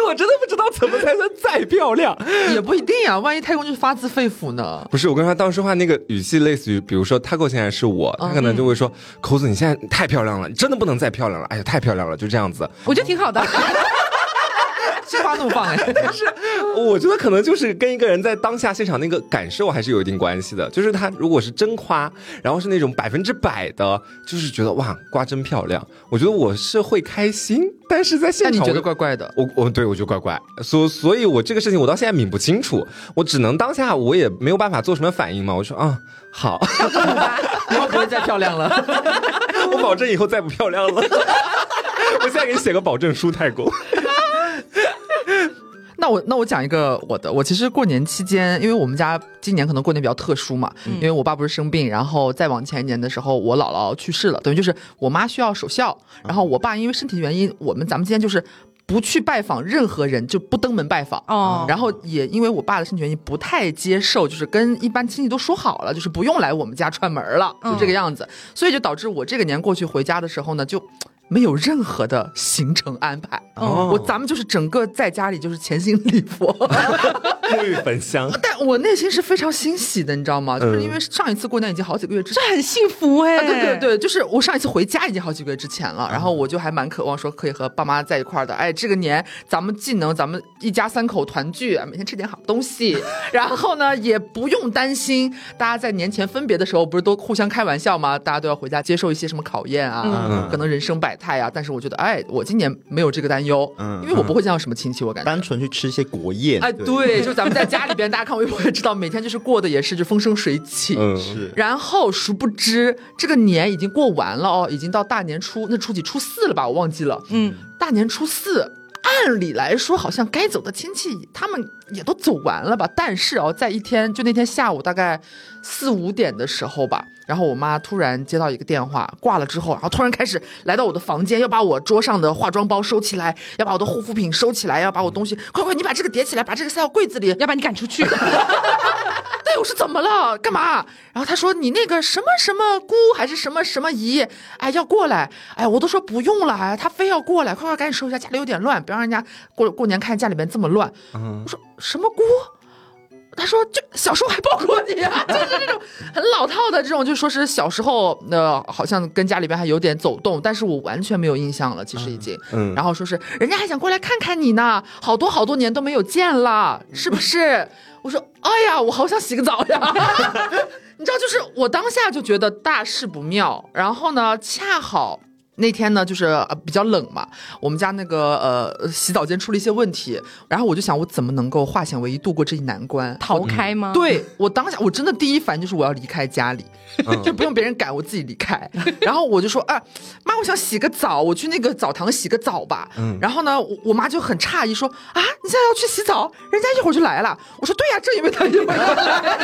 Speaker 2: 我真的不知道怎么才算再漂亮，*laughs*
Speaker 3: 也不一定啊。万一太公就是发自肺腑呢？
Speaker 2: 不是，我跟他当时话那个语气类似于，比如说他跟我现在是我，他可能就会说：“口子，你现在太漂亮了，你真的不能再漂亮了。”哎呀，太漂亮了，就这样子。
Speaker 1: 我觉得挺好的。
Speaker 3: 心花怒放哎！*laughs*
Speaker 2: 但是我觉得可能就是跟一个人在当下现场那个感受还是有一定关系的。就是他如果是真夸，然后是那种百分之百的，就是觉得哇瓜真漂亮，我觉得我是会开心。但是在现场
Speaker 3: 你觉得怪怪的，
Speaker 2: 我我对我就怪怪，所所以，我这个事情我到现在抿不清楚，我只能当下我也没有办法做什么反应嘛。我说啊好，*laughs*
Speaker 3: 以后不会再漂亮了，*laughs*
Speaker 2: 我保证以后再不漂亮了。我现在给你写个保证书，太公。
Speaker 3: 那我那我讲一个我的，我其实过年期间，因为我们家今年可能过年比较特殊嘛，因为我爸不是生病，然后再往前一年的时候，我姥姥去世了，等于就是我妈需要守孝，然后我爸因为身体原因，我们咱们今天就是不去拜访任何人，就不登门拜访哦。然后也因为我爸的身体原因，不太接受，就是跟一般亲戚都说好了，就是不用来我们家串门了，就这个样子，所以就导致我这个年过去回家的时候呢，就。没有任何的行程安排，我咱们就是整个在家里就是潜心礼佛，*laughs*
Speaker 2: 沐浴焚香。
Speaker 3: 但我内心是非常欣喜的，你知道吗？就是因为上一次过年已经好几个月之前，
Speaker 1: 这很幸福哎。
Speaker 3: 对对对，就是我上一次回家已经好几个月之前了，然后我就还蛮渴望说可以和爸妈在一块儿的。哎，这个年咱们既能咱们一家三口团聚，每天吃点好东西，*laughs* 然后呢也不用担心大家在年前分别的时候不是都互相开玩笑吗？大家都要回家接受一些什么考验啊，可能人生百。态呀，但是我觉得，哎，我今年没有这个担忧，嗯，因为我不会见到什么亲戚，我感觉。
Speaker 4: 单纯去吃一些国宴，
Speaker 3: 哎，对，就咱们在家里边，大家看微博也知道，每天就是过的也是就风生水起，
Speaker 4: 嗯，是。
Speaker 3: 然后殊不知这个年已经过完了哦，已经到大年初那初几？初四了吧，我忘记了，嗯，大年初四，按理来说好像该走的亲戚他们也都走完了吧，但是哦，在一天就那天下午大概四五点的时候吧。然后我妈突然接到一个电话，挂了之后，然后突然开始来到我的房间，要把我桌上的化妆包收起来，要把我的护肤品收起来，要把我东西快快，你把这个叠起来，把这个塞到柜子里，
Speaker 1: 要把你赶出去。*laughs*
Speaker 3: 对，我说怎么了？干嘛？然后他说你那个什么什么姑还是什么什么姨，哎，要过来。哎，我都说不用了，哎，他非要过来，快快赶紧收一下，家里有点乱，别让人家过过年看家里边这么乱。我说什么姑？他说：“就小时候还抱过你啊，*laughs* 就是这种很老套的这种，就说是小时候，呃，好像跟家里边还有点走动，但是我完全没有印象了，其实已经。嗯，然后说是人家还想过来看看你呢，好多好多年都没有见了，是不是？我说，哎呀，我好想洗个澡呀，*laughs* 你知道，就是我当下就觉得大事不妙，然后呢，恰好。”那天呢，就是呃比较冷嘛，我们家那个呃洗澡间出了一些问题，然后我就想我怎么能够化险为夷度过这一难关，
Speaker 1: 逃开吗？
Speaker 3: 对我当下我真的第一反应就是我要离开家里，就不用别人赶，我自己离开。*laughs* 然后我就说啊，妈，我想洗个澡，我去那个澡堂洗个澡吧。然后呢，我我妈就很诧异说啊，你现在要去洗澡？人家一会儿就来了。我说对呀，正因为他一会儿就来了。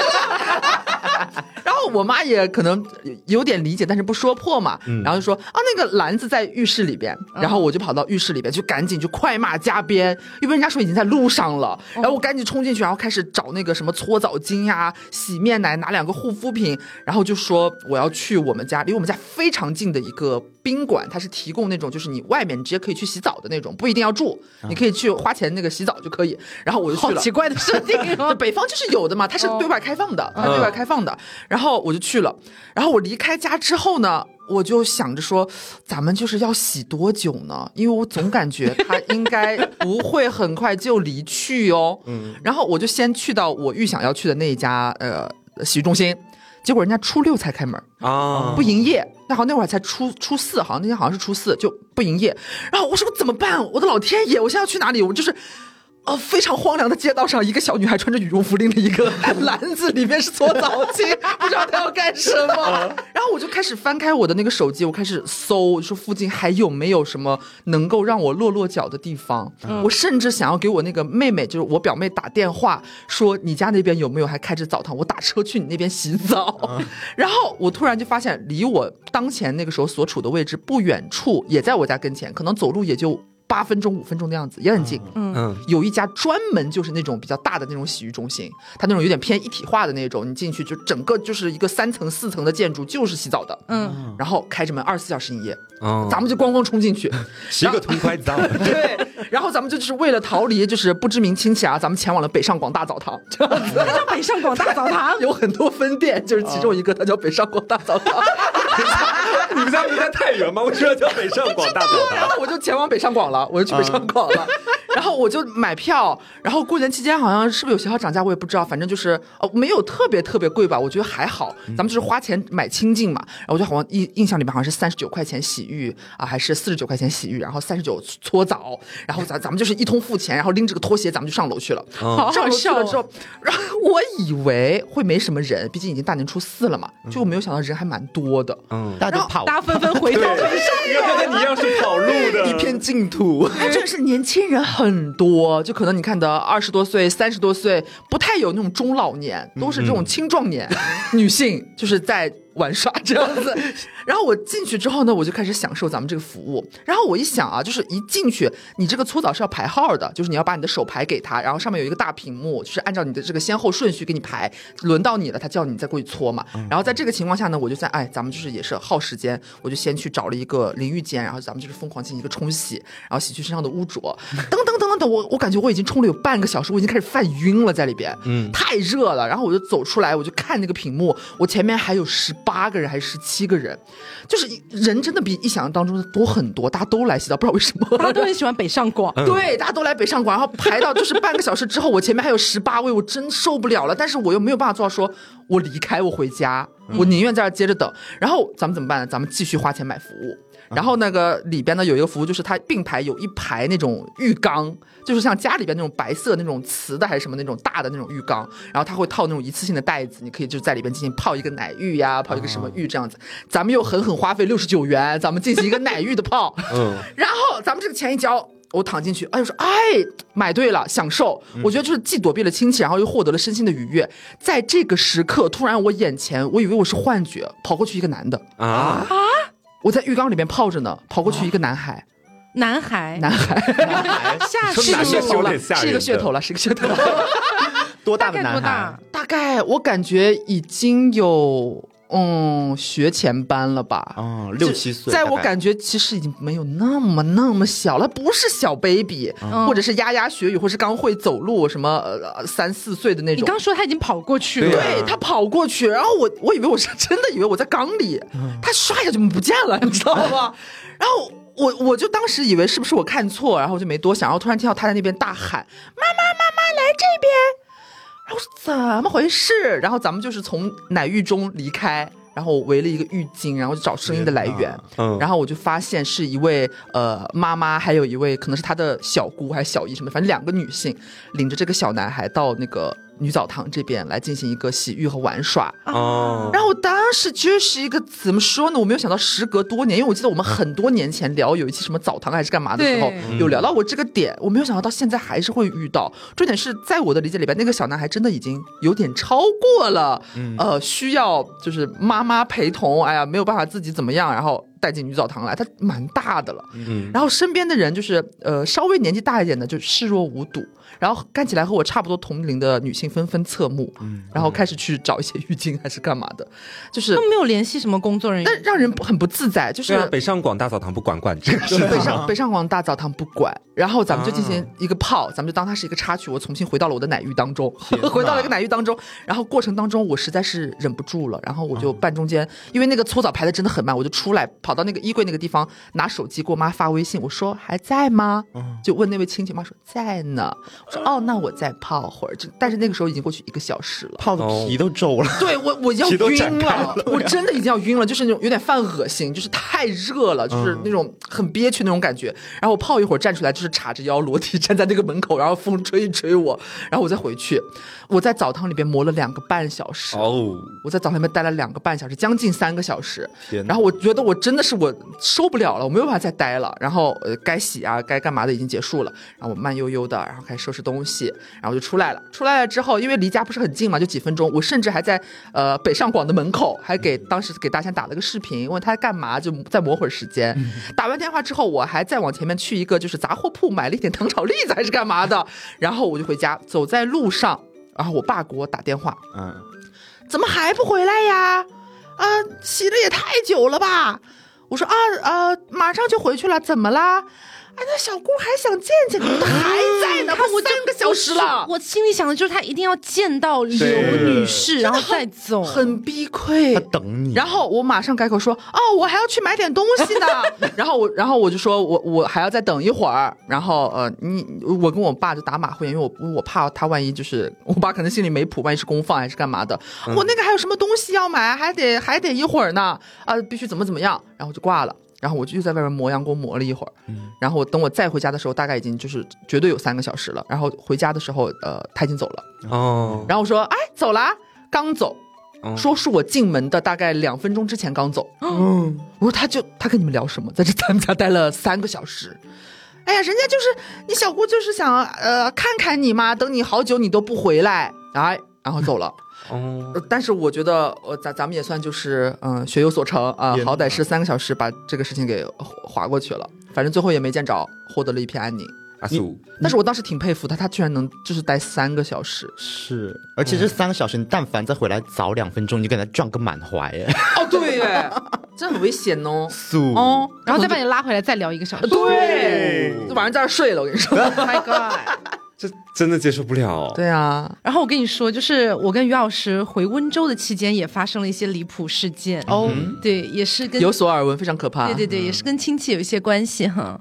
Speaker 3: *laughs* 然后我妈也可能有点理解，但是不说破嘛。然后就说啊，那个篮子在浴室里边。然后我就跑到浴室里边，就赶紧就快马加鞭，因为人家说已经在路上了。然后我赶紧冲进去，然后开始找那个什么搓澡巾呀、洗面奶，拿两个护肤品，然后就说我要去我们家，离我们家非常近的一个宾馆，它是提供那种就是你外面直接可以去洗澡的那种，不一定要住，你可以去花钱那个洗澡就可以。然后我就去了。
Speaker 1: 好奇怪的设定，*laughs*
Speaker 3: 北方就是有的嘛，它是对外开放的，它对外开放的。然后我就去了，然后我离开家之后呢，我就想着说，咱们就是要洗多久呢？因为我总感觉他应该不会很快就离去哦。嗯，然后我就先去到我预想要去的那一家呃洗浴中心，结果人家初六才开门啊，不营业。那好，那会儿才初初四，好像那天好像是初四就不营业。然后我说我怎么办？我的老天爷，我现在要去哪里？我就是。呃，非常荒凉的街道上，一个小女孩穿着羽绒服拎着一个 *laughs* 篮子，里面是搓澡巾，*laughs* 不知道她要干什么。*laughs* 然后我就开始翻开我的那个手机，我开始搜，说附近还有没有什么能够让我落落脚的地方。我甚至想要给我那个妹妹，就是我表妹打电话，说你家那边有没有还开着澡堂，我打车去你那边洗澡。然后我突然就发现，离我当前那个时候所处的位置不远处，也在我家跟前，可能走路也就。八分钟、五分钟的样子也很近。嗯，有一家专门就是那种比较大的那种洗浴中心，它那种有点偏一体化的那种，你进去就整个就是一个三层、四层的建筑，就是洗澡的。嗯，然后开着门，二十四小时营业。嗯，咱们就咣咣冲进去，
Speaker 2: 洗个痛快澡。
Speaker 3: 对，然后咱们就就是为了逃离就是不知名亲戚啊，咱们前往了北上广大澡堂。
Speaker 1: 这样子，北上广大澡堂 *laughs*
Speaker 3: 有很多分店，就是其中一个，它叫北上广大澡堂。
Speaker 2: 你们家不在太原吗？为什么叫北上广大澡堂？*laughs*
Speaker 3: 然后我就前往北上广了，我就去北上广了。*laughs* 然后我就买票，然后过年期间好像是不是有学校涨价，我也不知道，反正就是呃没有特别特别贵吧，我觉得还好。咱们就是花钱买清净嘛。然后我就好像印印象里面好像是三十九块钱洗浴啊，还是四十九块钱洗浴，然后三十九搓澡，然后咱咱们就是一通付钱，然后拎着个拖鞋咱们就上楼去了。上楼去了之后，然后我以为会没什么人，毕竟已经大年初四了嘛，就没有想到人还蛮多的。
Speaker 4: 嗯，大家跑，
Speaker 1: 大家纷纷回头北上，
Speaker 2: 跟你一样是跑路的，
Speaker 4: 一片净土。
Speaker 3: 还真是年轻人很。很多，就可能你看的二十多岁、三十多岁，不太有那种中老年，都是这种青壮年女性，就是在。玩耍这样子，然后我进去之后呢，我就开始享受咱们这个服务。然后我一想啊，就是一进去，你这个搓澡是要排号的，就是你要把你的手牌给他，然后上面有一个大屏幕，就是按照你的这个先后顺序给你排，轮到你了，他叫你再过去搓嘛。然后在这个情况下呢，我就在哎，咱们就是也是耗时间，我就先去找了一个淋浴间，然后咱们就是疯狂进行一个冲洗，然后洗去身上的污浊。等等等等等，我我感觉我已经冲了有半个小时，我已经开始犯晕了在里边，嗯，太热了。然后我就走出来，我就看那个屏幕，我前面还有十。八个人还是十七个人，就是人真的比你想象当中的多很多，大家都来洗澡，不知道为什么，
Speaker 1: 大家都很喜欢北上广，*laughs*
Speaker 3: 对，大家都来北上广，然后排到就是半个小时之后，我前面还有十八位，我真受不了了，但是我又没有办法做到说我离开，我回家，我宁愿在这接着等，然后咱们怎么办呢？咱们继续花钱买服务。然后那个里边呢有一个服务，就是它并排有一排那种浴缸，就是像家里边那种白色那种瓷的还是什么那种大的那种浴缸，然后它会套那种一次性的袋子，你可以就在里边进行泡一个奶浴呀，泡一个什么浴这样子。咱们又狠狠花费六十九元，咱们进行一个奶浴的泡。嗯。*laughs* 然后咱们这个钱一交，我躺进去，哎呦说哎买对了，享受。我觉得就是既躲避了亲戚，然后又获得了身心的愉悦。在这个时刻，突然我眼前，我以为我是幻觉，跑过去一个男的啊啊！我在浴缸里面泡着呢，跑过去一个男孩，
Speaker 1: 男孩，
Speaker 3: 男孩，*laughs*
Speaker 1: 吓
Speaker 3: 是一个噱头了，是一个噱头了，是一个噱头。
Speaker 4: 多大的男孩？
Speaker 3: 大概我感觉已经有。嗯，学前班了吧？
Speaker 4: 哦，六七岁，
Speaker 3: 在我感觉其实已经没有那么那么小了，不是小 baby，或者是牙牙学语，或是刚会走路，什么呃三四岁的那种。
Speaker 1: 你刚说他已经跑过去了，
Speaker 3: 对他跑过去，然后我我以为我是真的以为我在缸里，他唰一下就不见了，你知道吗？*laughs* 然后我我就当时以为是不是我看错，然后我就没多想，然后突然听到他在那边大喊：“妈妈妈妈来这边！”然后我说怎么回事？然后咱们就是从奶浴中离开，然后围了一个浴巾，然后就找声音的来源。嗯，然后我就发现是一位呃妈妈，还有一位可能是她的小姑还是小姨什么，反正两个女性领着这个小男孩到那个。女澡堂这边来进行一个洗浴和玩耍哦，然后我当时就是一个怎么说呢？我没有想到时隔多年，因为我记得我们很多年前聊有一期什么澡堂还是干嘛的时候，有聊到过这个点，我没有想到到现在还是会遇到。重点是在我的理解里边，那个小男孩真的已经有点超过了，呃，需要就是妈妈陪同，哎呀，没有办法自己怎么样，然后。带进女澡堂来，他蛮大的了，嗯，然后身边的人就是呃稍微年纪大一点的就视若无睹，然后看起来和我差不多同龄的女性纷纷侧目，嗯，然后开始去找一些浴巾还是干嘛的，就是
Speaker 1: 都没有联系什么工作人员，
Speaker 3: 但让人很不自在。就是
Speaker 2: 北上广大澡堂不管管这个事，
Speaker 3: 北上 *laughs* 北上广大澡堂不管，然后咱们就进行一个泡，咱们就当它是一个插曲，我重新回到了我的奶浴当中，*laughs* 回到了一个奶浴当中，然后过程当中我实在是忍不住了，然后我就半中间，因为那个搓澡排的真的很慢，我就出来跑。跑到那个衣柜那个地方拿手机给我妈发微信，我说还在吗？就问那位亲戚，妈说在呢。我说哦，那我再泡会儿。就但是那个时候已经过去一个小时了，
Speaker 4: 泡的皮都皱了。
Speaker 3: 对我我要晕了，我真的已经要晕了，就是那种有点犯恶心，就是太热了，就是那种很憋屈那种感觉。然后我泡一会儿站出来，就是叉着腰裸体 *laughs* 站在那个门口，然后风吹一吹我，然后我再回去。我在澡堂里边磨了两个半小时哦，我在澡堂里面待了两个半小时，将近三个小时。然后我觉得我真的是我受不了了，我没有办法再待了。然后呃，该洗啊，该干嘛的已经结束了。然后我慢悠悠的，然后开始收拾东西，然后就出来了。出来了之后，因为离家不是很近嘛，就几分钟。我甚至还在呃北上广的门口，还给当时给大仙打了个视频，问他干嘛，就再磨会儿时间。打完电话之后，我还再往前面去一个就是杂货铺买了一点糖炒栗子还是干嘛的。然后我就回家，走在路上。然后我爸给我打电话，嗯，怎么还不回来呀？啊，洗的也太久了吧？我说啊啊，马上就回去了，怎么啦？哎，那小姑还想见见你，还在呢，我三个小时了。
Speaker 1: 我心里想的就是他一定要见到刘女士，然后再走，
Speaker 3: 很逼亏。
Speaker 4: 他等你，
Speaker 3: 然后我马上改口说，哦，我还要去买点东西呢。*laughs* 然后我，然后我就说我我还要再等一会儿。然后呃，你我跟我爸就打马虎眼，因为我我怕他万一就是我爸可能心里没谱，万一是公放还是干嘛的。我那个还有什么东西要买，还得还得一会儿呢。啊，必须怎么怎么样，然后就挂了。然后我就又在外面磨洋工磨了一会儿，然后等我再回家的时候，大概已经就是绝对有三个小时了。然后回家的时候，呃，他已经走了。哦。然后我说：“哎，走了，刚走。”说是我进门的大概两分钟之前刚走。嗯。我说他就他跟你们聊什么？在这咱们家待了三个小时。哎呀，人家就是你小姑就是想呃看看你嘛，等你好久你都不回来，哎，然后走了。哦，但是我觉得，呃，咱咱们也算就是嗯学有所成啊，好歹是三个小时把这个事情给划过去了，反正最后也没见着，获得了一片安宁。
Speaker 2: 阿苏，
Speaker 3: 但是我当时挺佩服他，他居然能就是待三个小时。
Speaker 4: 是，而且这三个小时，你但凡再回来早两分钟，你就给他撞个满怀。*laughs*
Speaker 3: 哦，对耶，这很危险哦。*laughs*
Speaker 4: 苏
Speaker 1: 哦，然后再把你拉回来，再聊一个小时。
Speaker 3: 对，晚上在这睡了，我跟你说。
Speaker 1: My God。
Speaker 2: 这真的接受不了。
Speaker 3: 对啊，
Speaker 1: 然后我跟你说，就是我跟于老师回温州的期间，也发生了一些离谱事件。哦，对，也是跟
Speaker 3: 有所耳闻，非常可怕。
Speaker 1: 对对对，也是跟亲戚有一些关系哈。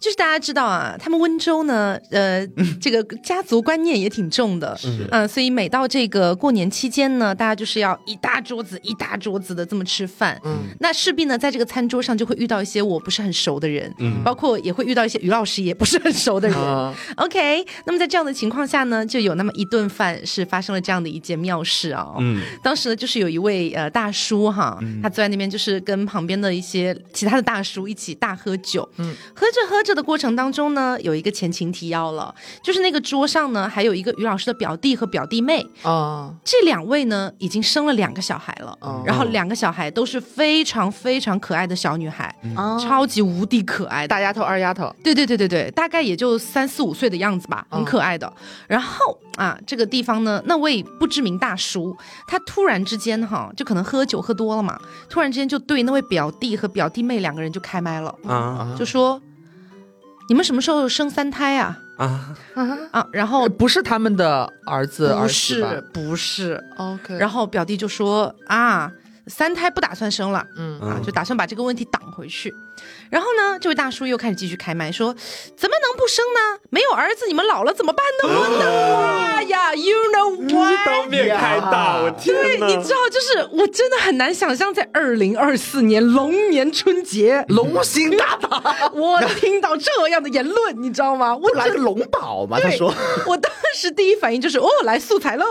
Speaker 1: 就是大家知道啊，他们温州呢，呃，这个家族观念也挺重的，*laughs* 嗯，所以每到这个过年期间呢，大家就是要一大桌子一大桌子的这么吃饭，嗯，那势必呢，在这个餐桌上就会遇到一些我不是很熟的人，嗯，包括也会遇到一些于老师也不是很熟的人，*laughs* OK，那么在这样的情况下呢，就有那么一顿饭是发生了这样的一件妙事啊，嗯，当时呢，就是有一位呃大叔哈，他坐在那边就是跟旁边的一些其他的大叔一起大喝酒，嗯，喝着喝着。的过程当中呢，有一个前情提要了，就是那个桌上呢，还有一个于老师的表弟和表弟妹。啊，这两位呢已经生了两个小孩了，然后两个小孩都是非常非常可爱的小女孩，超级无敌可爱，
Speaker 3: 大丫头二丫头，
Speaker 1: 对对对对对，大概也就三四五岁的样子吧，很可爱的。然后啊，这个地方呢，那位不知名大叔，他突然之间哈，就可能喝酒喝多了嘛，突然之间就对那位表弟和表弟妹两个人就开麦了啊，就说。你们什么时候生三胎啊？啊啊！然后
Speaker 3: 不是他们的儿子，
Speaker 1: 不是不是
Speaker 3: ，OK。
Speaker 1: 然后表弟就说啊，三胎不打算生了，嗯啊，就打算把这个问题挡回去。然后呢，这位大叔又开始继续开麦说：“怎么能不生呢？没有儿子，你们老了怎么办呢？”我的妈呀！You know *laughs* what？
Speaker 2: 当面开大，我天
Speaker 1: 对，你知道，就是我真的很难想象，在二零二四年龙年春节，
Speaker 3: 龙行大发，*laughs*
Speaker 1: 我听到这样的言论，你知道吗？我
Speaker 4: 来个龙宝嘛？他说，
Speaker 1: 我当时第一反应就是哦，来素材了，*laughs*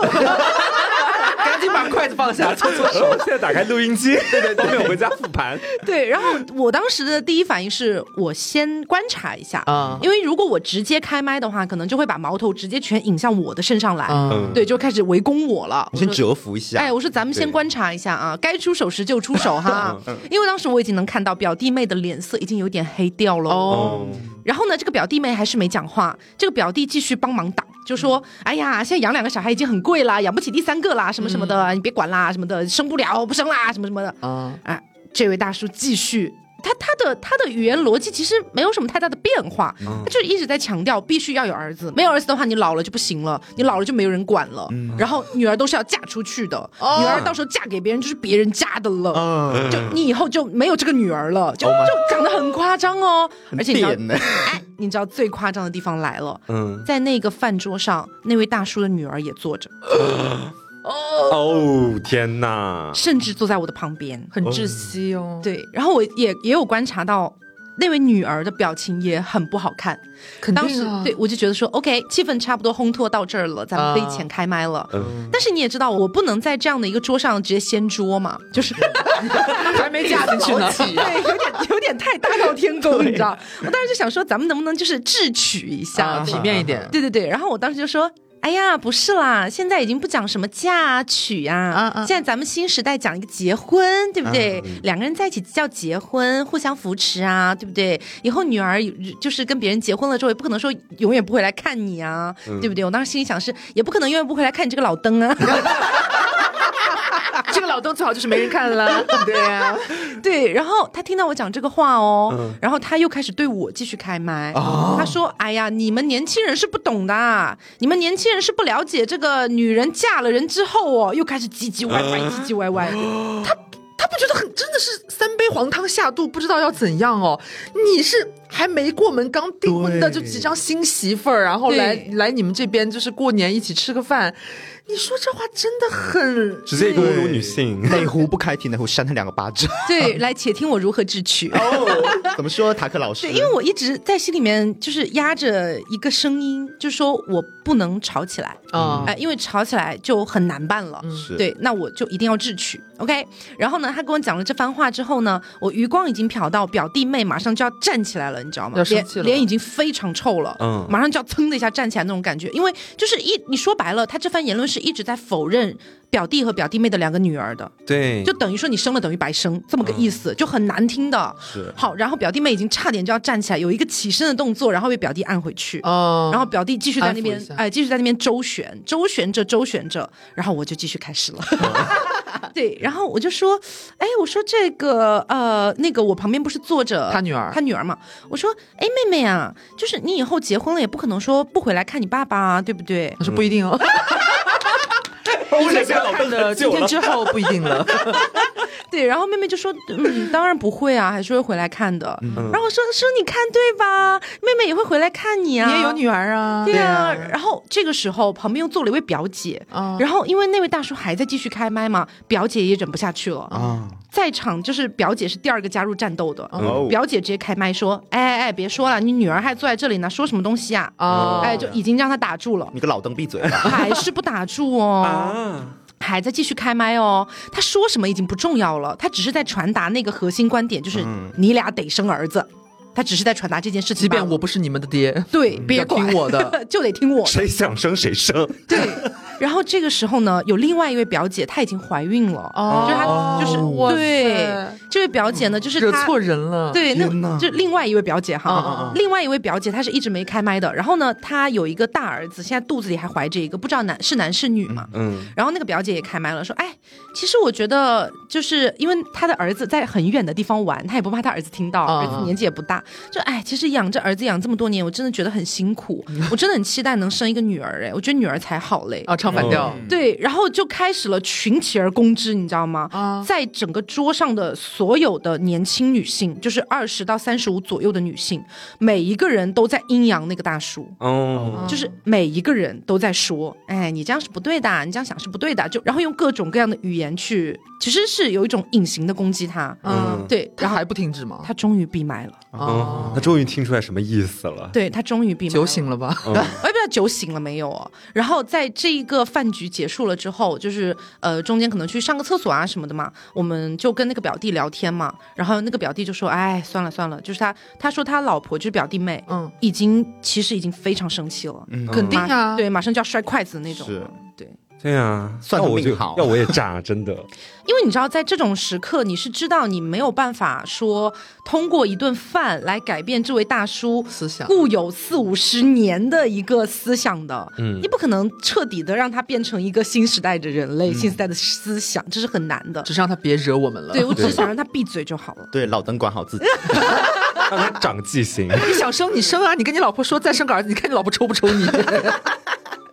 Speaker 3: 赶紧把筷子放下，
Speaker 2: 搓搓手，现在打开录音机，对对，对，回家复盘。
Speaker 1: 对，然后我当时的第一。反应是我先观察一下啊，因为如果我直接开麦的话，可能就会把矛头直接全引向我的身上来，对，就开始围攻我了。
Speaker 4: 我先蛰伏一下。
Speaker 1: 哎，我说咱们先观察一下啊，该出手时就出手哈。因为当时我已经能看到表弟妹的脸色已经有点黑掉了哦。然后呢，这个表弟妹还是没讲话，这个表弟继续帮忙挡，就说：“哎呀，现在养两个小孩已经很贵了，养不起第三个啦，什么什么的，你别管啦，什么的，生不了不生啦，什么什么的。”啊，哎，这位大叔继续。他他的他的语言逻辑其实没有什么太大的变化，他就一直在强调必须要有儿子，没有儿子的话你老了就不行了，你老了就没有人管了，然后女儿都是要嫁出去的，女儿到时候嫁给别人就是别人家的了，就你以后就没有这个女儿了，就就讲的很夸张哦，而且你知道，哎，你知道最夸张的地方来了，嗯，在那个饭桌上，那位大叔的女儿也坐着。*laughs*
Speaker 2: 哦天哪！
Speaker 1: 甚至坐在我的旁边，
Speaker 3: 很窒息哦。
Speaker 1: 对，然后我也也有观察到那位女儿的表情也很不好看。
Speaker 3: 当
Speaker 1: 时对我就觉得说，OK，气氛差不多烘托到这儿了，咱们可以前开麦了。但是你也知道，我不能在这样的一个桌上直接掀桌嘛，就是 *laughs*
Speaker 3: 还没嫁进去呢。*laughs*
Speaker 1: 对，有点有点太大闹天宫，你知道？我当时就想说，咱们能不能就是智取一下，
Speaker 3: 体面一点？
Speaker 1: 对对对。然后我当时就说。哎呀，不是啦，现在已经不讲什么嫁娶呀，现在咱们新时代讲一个结婚，对不对？两个人在一起叫结婚，互相扶持啊，对不对？以后女儿就是跟别人结婚了之后，也不可能说永远不会来看你啊，对不对？我当时心里想是，也不可能永远不会来看你这个老登啊。*laughs*
Speaker 3: 这个老邓最好就是没人看了，*laughs* 对呀，*laughs*
Speaker 1: 对。然后他听到我讲这个话哦，然后他又开始对我继续开麦。他说：“哎呀，你们年轻人是不懂的，你们年轻人是不了解这个女人嫁了人之后哦，又开始唧唧歪歪，唧唧歪歪。”
Speaker 3: 他。他不觉得很真的是三杯黄汤下肚，不知道要怎样哦。你是还没过门刚订婚的，就几张新媳妇儿，然后来来你们这边就是过年一起吃个饭。你说这话真的很
Speaker 2: 直接侮辱女性，
Speaker 4: 哪壶不开提哪壶，扇他两个巴掌。
Speaker 1: 对，*laughs* 来且听我如何智取。
Speaker 4: 哦，*laughs* 怎么说，塔克老师？
Speaker 1: 对，因为我一直在心里面就是压着一个声音，就是说我不能吵起来啊，哎，因为吵起来就很难办了。
Speaker 4: 嗯，
Speaker 1: 对，那我就一定要智取。OK，然后呢，他跟我讲了这番话之后呢，我余光已经瞟到表弟妹马上就要站起来了，你知道吗？脸脸已经非常臭了，嗯，马上就要噌的一下站起来那种感觉，因为就是一你说白了，他这番言论是一直在否认。表弟和表弟妹的两个女儿的，
Speaker 2: 对，
Speaker 1: 就等于说你生了等于白生这么个意思，就很难听的。
Speaker 2: 是
Speaker 1: 好，然后表弟妹已经差点就要站起来，有一个起身的动作，然后被表弟按回去。哦，然后表弟继续在那边，哎，继续在那边周旋，周旋着，周旋着，然后我就继续开始了。*laughs* 对，然后我就说，哎，我说这个，呃，那个我旁边不是坐着
Speaker 3: 他女儿，
Speaker 1: 他女儿嘛？我说，哎，妹妹啊，就是你以后结婚了，也不可能说不回来看你爸爸啊，对不对？
Speaker 3: 我说不一定哦。*laughs* *laughs*
Speaker 2: 我想看
Speaker 3: 的今天之后不一定了。*laughs*
Speaker 1: 对，然后妹妹就说：“嗯，当然不会啊，还是会回来看的。”然后我说：“说你看对吧？妹妹也会回来看你啊，
Speaker 3: 你也有女儿啊。”
Speaker 1: 对啊。然后这个时候旁边又坐了一位表姐，然后因为那位大叔还在继续开麦嘛，表姐也忍不下去了啊。在场就是表姐是第二个加入战斗的，表姐直接开麦说：“哎哎哎，别说了，你女儿还坐在这里呢，说什么东西啊？”哦，哎，就已经让他打住了。
Speaker 4: 你个老登闭嘴！
Speaker 1: 还是不打住哦。还在继续开麦哦，他说什么已经不重要了，他只是在传达那个核心观点，就是你俩得生儿子。他只是在传达这件事情，
Speaker 3: 即便我不是你们的爹，
Speaker 1: 对，别
Speaker 3: 听我的，*laughs*
Speaker 1: 就得听我。
Speaker 2: 谁想生谁生。
Speaker 1: 对。然后这个时候呢，有另外一位表姐，她已经怀孕了，哦就她就是对这位表姐呢，就是
Speaker 3: 惹错人了。
Speaker 1: 对，那就另外一位表姐哈，另外一位表姐她是一直没开麦的。然后呢，她有一个大儿子，现在肚子里还怀着一个，不知道男是男是女嘛。嗯。然后那个表姐也开麦了，说：“哎，其实我觉得，就是因为她的儿子在很远的地方玩，她也不怕她儿子听到，儿子年纪也不大。就哎，其实养这儿子养这么多年，我真的觉得很辛苦，*laughs* 我真的很期待能生一个女儿。哎，我觉得女儿才好嘞。
Speaker 3: 啊。唱反调
Speaker 1: 对，然后就开始了群起而攻之，你知道吗？啊，在整个桌上的所有的年轻女性，就是二十到三十五左右的女性，每一个人都在阴阳那个大叔哦，就是每一个人都在说，哎，你这样是不对的，你这样想是不对的，就然后用各种各样的语言去，其实是有一种隐形的攻击他，嗯，对，
Speaker 3: 他还不停止吗？
Speaker 1: 他终于闭麦了，
Speaker 2: 哦，他终于听出来什么意思了，
Speaker 1: 对他终于闭麦，
Speaker 3: 酒醒了吧？
Speaker 1: 我也不知道酒醒了没有哦。然后在这一个。饭局结束了之后，就是呃中间可能去上个厕所啊什么的嘛，我们就跟那个表弟聊天嘛，然后那个表弟就说：“哎，算了算了，就是他他说他老婆就是表弟妹，嗯，已经其实已经非常生气了，
Speaker 3: 嗯，肯定啊，
Speaker 1: 对，马上就要摔筷子的那种，对。”
Speaker 2: 对呀，
Speaker 4: 算我就好，*laughs*
Speaker 2: 要我也炸，真的。*laughs*
Speaker 1: 因为你知道，在这种时刻，你是知道你没有办法说通过一顿饭来改变这位大叔
Speaker 3: 思想
Speaker 1: 固有四五十年的一个思想的。嗯，你不可能彻底的让他变成一个新时代的人类，新时代的思想，这是很难的。
Speaker 3: 只是让他别惹我们了。
Speaker 1: 对我只想让他闭嘴就好了。
Speaker 4: 对，老登管好自己，*laughs*
Speaker 2: 让他长记性。
Speaker 3: 你想生你生啊，你跟你老婆说再生个儿子，你看你老婆抽不抽你？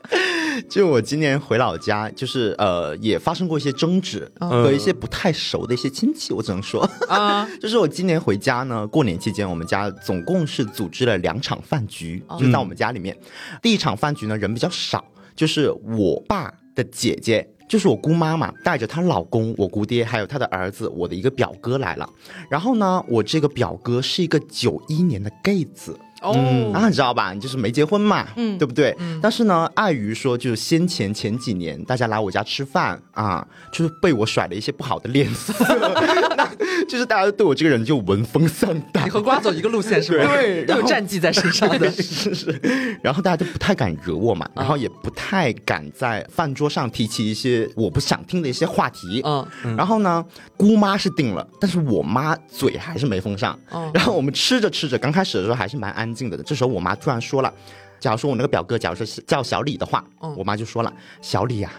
Speaker 3: *laughs*
Speaker 4: 就我今年回老家，就是呃，也发生过一些争执，和一些不太熟的一些亲戚，我只能说啊，*laughs* 就是我今年回家呢，过年期间，我们家总共是组织了两场饭局，就在我们家里面。第一场饭局呢，人比较少，就是我爸的姐姐，就是我姑妈嘛，带着她老公、我姑爹，还有她的儿子，我的一个表哥来了。然后呢，我这个表哥是一个九一年的 gay 子。哦，啊，你知道吧？你就是没结婚嘛，嗯，对不对？嗯。但是呢，碍于说，就是先前前几年大家来我家吃饭啊，就是被我甩了一些不好的脸色，*laughs* 那就是大家对我这个人就闻风丧胆。
Speaker 3: 你和瓜走一个路线是吧？
Speaker 4: 对，*laughs*
Speaker 3: 都有战绩在身上的，*laughs*
Speaker 4: 是是。然后大家都不太敢惹我嘛，然后也不太敢在饭桌上提起一些我不想听的一些话题。嗯。然后呢，姑妈是定了，但是我妈嘴还是没封上。哦。然后我们吃着吃着，刚开始的时候还是蛮安。安静的，这时候我妈突然说了：“假如说我那个表哥，假如说叫小李的话，我妈就说了：小李呀，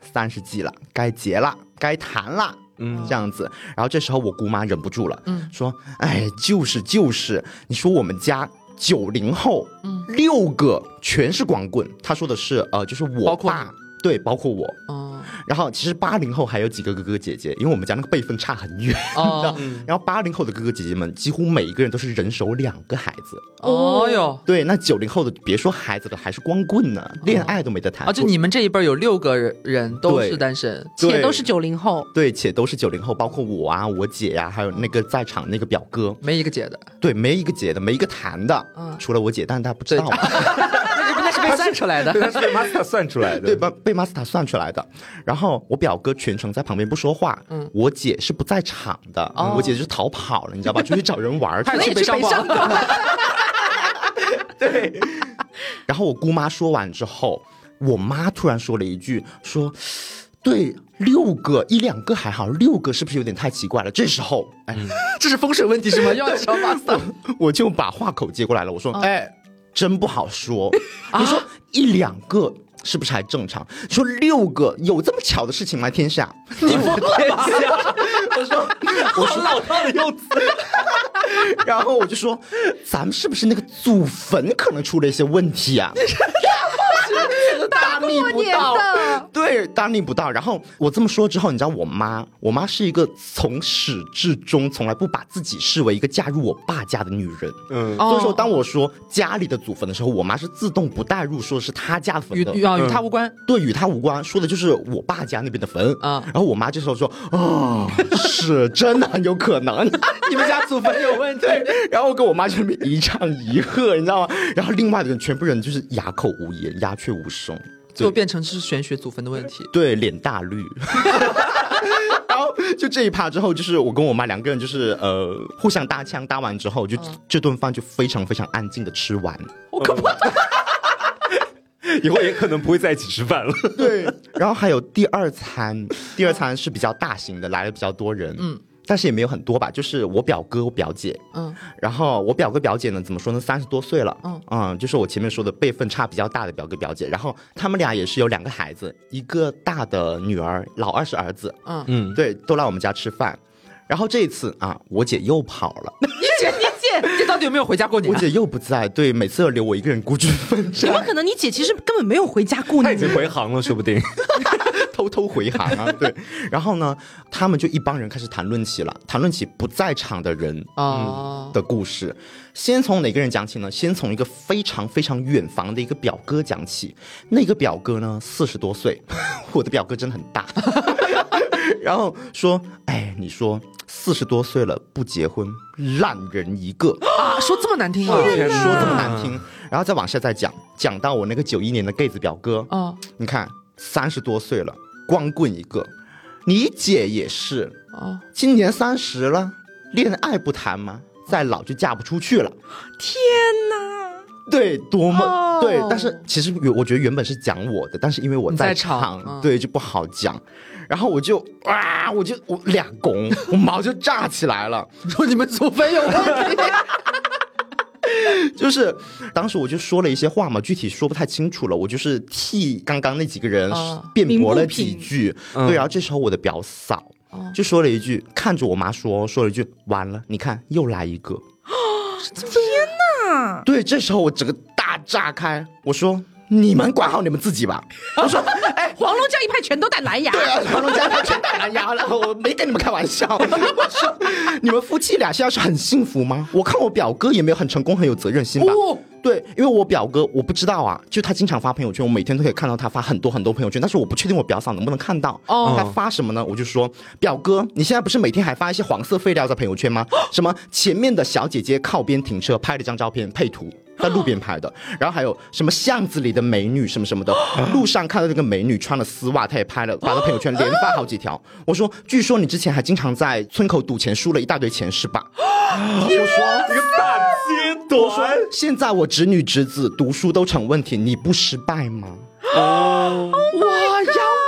Speaker 4: 三十几了，该结了，该谈了，嗯，这样子。然后这时候我姑妈忍不住了，嗯，说：哎，就是就是，你说我们家九零后，嗯，六个全是光棍。她说的是，呃，就是我爸，对，包括我，嗯。”然后其实八零后还有几个哥哥姐姐，因为我们家那个辈分差很远。哦。然后八零后的哥哥姐姐们几乎每一个人都是人手两个孩子。哦哟。对，那九零后的别说孩子了，还是光棍呢，恋爱都没得谈。
Speaker 3: 啊，就你们这一辈有六个人都是单身，
Speaker 1: 且都是九零后。
Speaker 4: 对，且都是九零后，包括我啊，我姐呀，还有那个在场那个表哥，
Speaker 3: 没一个姐的。
Speaker 4: 对，没一个姐的，没一个谈的。嗯。除了我姐，但是她不知道。
Speaker 3: 被算出来的，
Speaker 2: 是被 master 算出来的，
Speaker 4: 对，被 *laughs* 被 master 算出来的。然后我表哥全程在旁边不说话，嗯，我姐是不在场的，我姐是逃跑了，你知道吧？出去找人玩
Speaker 3: 去了，去北上广。*laughs* *laughs*
Speaker 4: 对。然后我姑妈说完之后，我妈突然说了一句：“说，对，六个一两个还好，六个是不是有点太奇怪了？”这时候，哎，
Speaker 3: 这是风水问题是吗？要找 master，
Speaker 4: 我就把话口接过来了，我说：“哎。”真不好说，你说一两个是不是还正常？你说六个有这么巧的事情吗？天下，
Speaker 3: 你疯了吗？
Speaker 4: 我说，我说
Speaker 3: 老套的用词，*laughs*
Speaker 4: 然后我就说，咱们是不是那个祖坟可能出了一些问题啊？
Speaker 1: 大逆不道，
Speaker 4: 对，大逆不道。然后我这么说之后，你知道我妈，我妈是一个从始至终从来不把自己视为一个嫁入我爸家的女人。嗯，所以说当我说家里的祖坟的时候，我妈是自动不带入，说是她家的坟，
Speaker 3: 与与啊与她无关。
Speaker 4: 对，与她无关，说的就是我爸家那边的坟啊。然后我妈这时候说啊，是 *laughs* 真的很有可能，*laughs*
Speaker 3: 你们家祖坟有问题。
Speaker 4: 然后跟我妈就那边一唱一和，你知道吗？然后另外的人全部人就是哑口无言，鸦雀无声。
Speaker 3: 就变成是玄学祖坟的问题，
Speaker 4: 对，脸大绿。*laughs* 然后就这一趴之后，就是我跟我妈两个人，就是呃互相搭腔，搭完之后，就这顿饭就非常非常安静的吃完。
Speaker 3: 好可怕！*laughs*
Speaker 2: 以后也可能不会在一起吃饭了。
Speaker 4: 对，然后还有第二餐，第二餐是比较大型的，来了比较多人。嗯。但是也没有很多吧，就是我表哥、我表姐，嗯，然后我表哥表姐呢，怎么说呢？三十多岁了，嗯嗯，就是我前面说的辈分差比较大的表哥表姐，然后他们俩也是有两个孩子，一个大的女儿，老二是儿子，嗯嗯，对，都来我们家吃饭，然后这一次啊，我姐又跑了，
Speaker 3: 你姐你姐，*laughs* 你到底有没有回家过年？
Speaker 4: 我姐又不在，对，每次都留我一个人孤军奋战。
Speaker 1: 有可能你姐其实根本没有回家过年？
Speaker 2: 她已经回航了，说不定。*laughs* *laughs*
Speaker 4: 偷偷回函啊，*laughs* 对，然后呢，他们就一帮人开始谈论起了，谈论起不在场的人啊的故事。先从哪个人讲起呢？先从一个非常非常远房的一个表哥讲起。那个表哥呢，四十多岁，*laughs* 我的表哥真的很大。*laughs* 然后说，哎，你说四十多岁了不结婚，烂人一个
Speaker 3: 啊！说这么难听啊！说
Speaker 4: 这么难听，然后再往下再讲，讲到我那个九一年的 gay 子表哥啊，你看三十多岁了。光棍一个，你姐也是啊，今年三十了，恋爱不谈吗？再老就嫁不出去了。
Speaker 1: 天哪！
Speaker 4: 对，多么对。但是其实我觉得原本是讲我的，但是因为我在场，对就不好讲。然后我就啊，我就我俩拱，我毛就炸起来了，
Speaker 3: 说你们祖坟有问题。*laughs*
Speaker 4: 就是当时我就说了一些话嘛，具体说不太清楚了。我就是替刚刚那几个人辩驳了几句。对，然后这时候我的表嫂就说了一句，看着我妈说，说了一句：“完了，你看又来一个。”
Speaker 1: 天哪！
Speaker 4: 对，这时候我整个大炸开，我说。你们管好你们自己吧。*laughs* 我说，
Speaker 1: 哎，黄龙江一派全都带蓝牙。
Speaker 4: 对啊，黄龙江一派全带蓝牙了，我没跟你们开玩笑。*laughs* 我说，你们夫妻俩现在是很幸福吗？我看我表哥也没有很成功，很有责任心吧。对，因为我表哥我不知道啊，就他经常发朋友圈，我每天都可以看到他发很多很多朋友圈，但是我不确定我表嫂能不能看到。哦，他发什么呢？我就说，表哥，你现在不是每天还发一些黄色废料在朋友圈吗？*gasps* 什么前面的小姐姐靠边停车拍了一张照片配图。在路边拍的，然后还有什么巷子里的美女什么什么的，路上看到那个美女穿了丝袜，她也拍了，发到朋友圈，连发好几条。我说，据说你之前还经常在村口赌钱，输了一大堆钱是吧？
Speaker 2: 我说这个大阶段，
Speaker 4: 现在我侄女侄子读书都成问题，你不失败吗？
Speaker 3: 哦，哇，央北，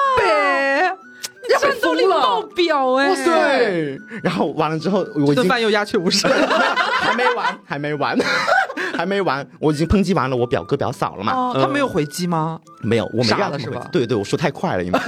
Speaker 3: *laughs*
Speaker 1: 战斗力爆表哎！
Speaker 4: 对，然后完了之后，我
Speaker 3: 顿饭又鸦雀无声，*laughs*
Speaker 4: 还没完，还没完。*laughs* 还没完，我已经抨击完了我表哥表嫂了嘛？
Speaker 3: 他没有回击吗？
Speaker 4: 没有，我没
Speaker 3: 让他是吧？
Speaker 4: 对对，我说太快了，因为。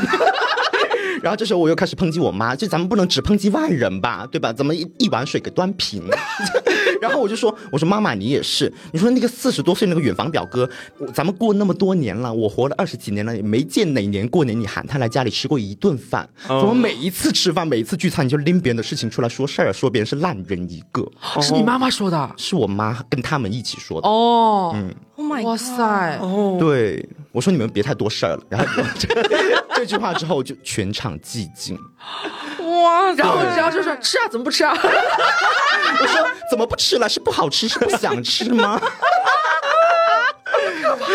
Speaker 4: 然后这时候我又开始抨击我妈，就咱们不能只抨击外人吧，对吧？怎么一一碗水给端平。*laughs* 然后我就说，我说妈妈你也是，你说那个四十多岁那个远房表哥，咱们过那么多年了，我活了二十几年了，也没见哪年过年你喊他来家里吃过一顿饭，怎么每一次吃饭每一次聚餐你就拎别人的事情出来说事儿，说别人是烂人一个？
Speaker 3: 是你妈妈说的？
Speaker 4: 是我妈跟他们一起说的。哦，
Speaker 1: 嗯，Oh my，哇塞，
Speaker 4: 哦，对，我说你们别太多事儿了。然后 *laughs* 这句话之后就全场寂静。
Speaker 3: 哇！然后然后就说吃啊，怎么不吃啊？*laughs*
Speaker 4: 我说怎么不吃了？是不好吃，是不想吃吗？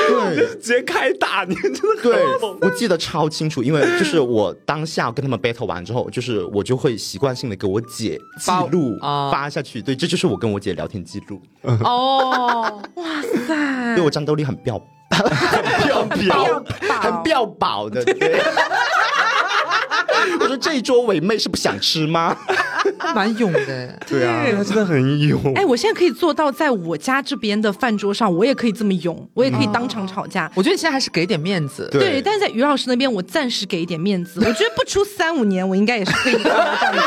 Speaker 2: 对，直接开打，你真的
Speaker 4: 对，我记得超清楚，因为就是我当下跟他们 battle 完之后，就是我就会习惯性的给我姐记录发下去。对，这就是我跟我姐聊天记录。哦，
Speaker 1: 哇塞！
Speaker 4: 对我战斗力很彪，
Speaker 2: 很彪彪，
Speaker 4: 很彪宝的。对。*laughs* 我说这一桌伪妹是不想吃吗？*laughs*
Speaker 3: 蛮勇的，
Speaker 2: 对啊，他真的很勇。
Speaker 1: 哎，我现在可以做到，在我家这边的饭桌上，我也可以这么勇，我也可以当场吵架。
Speaker 3: 我觉得你现在还是给点面子，
Speaker 1: 对。但是在于老师那边，我暂时给一点面子。我觉得不出三五年，我应该也是可以当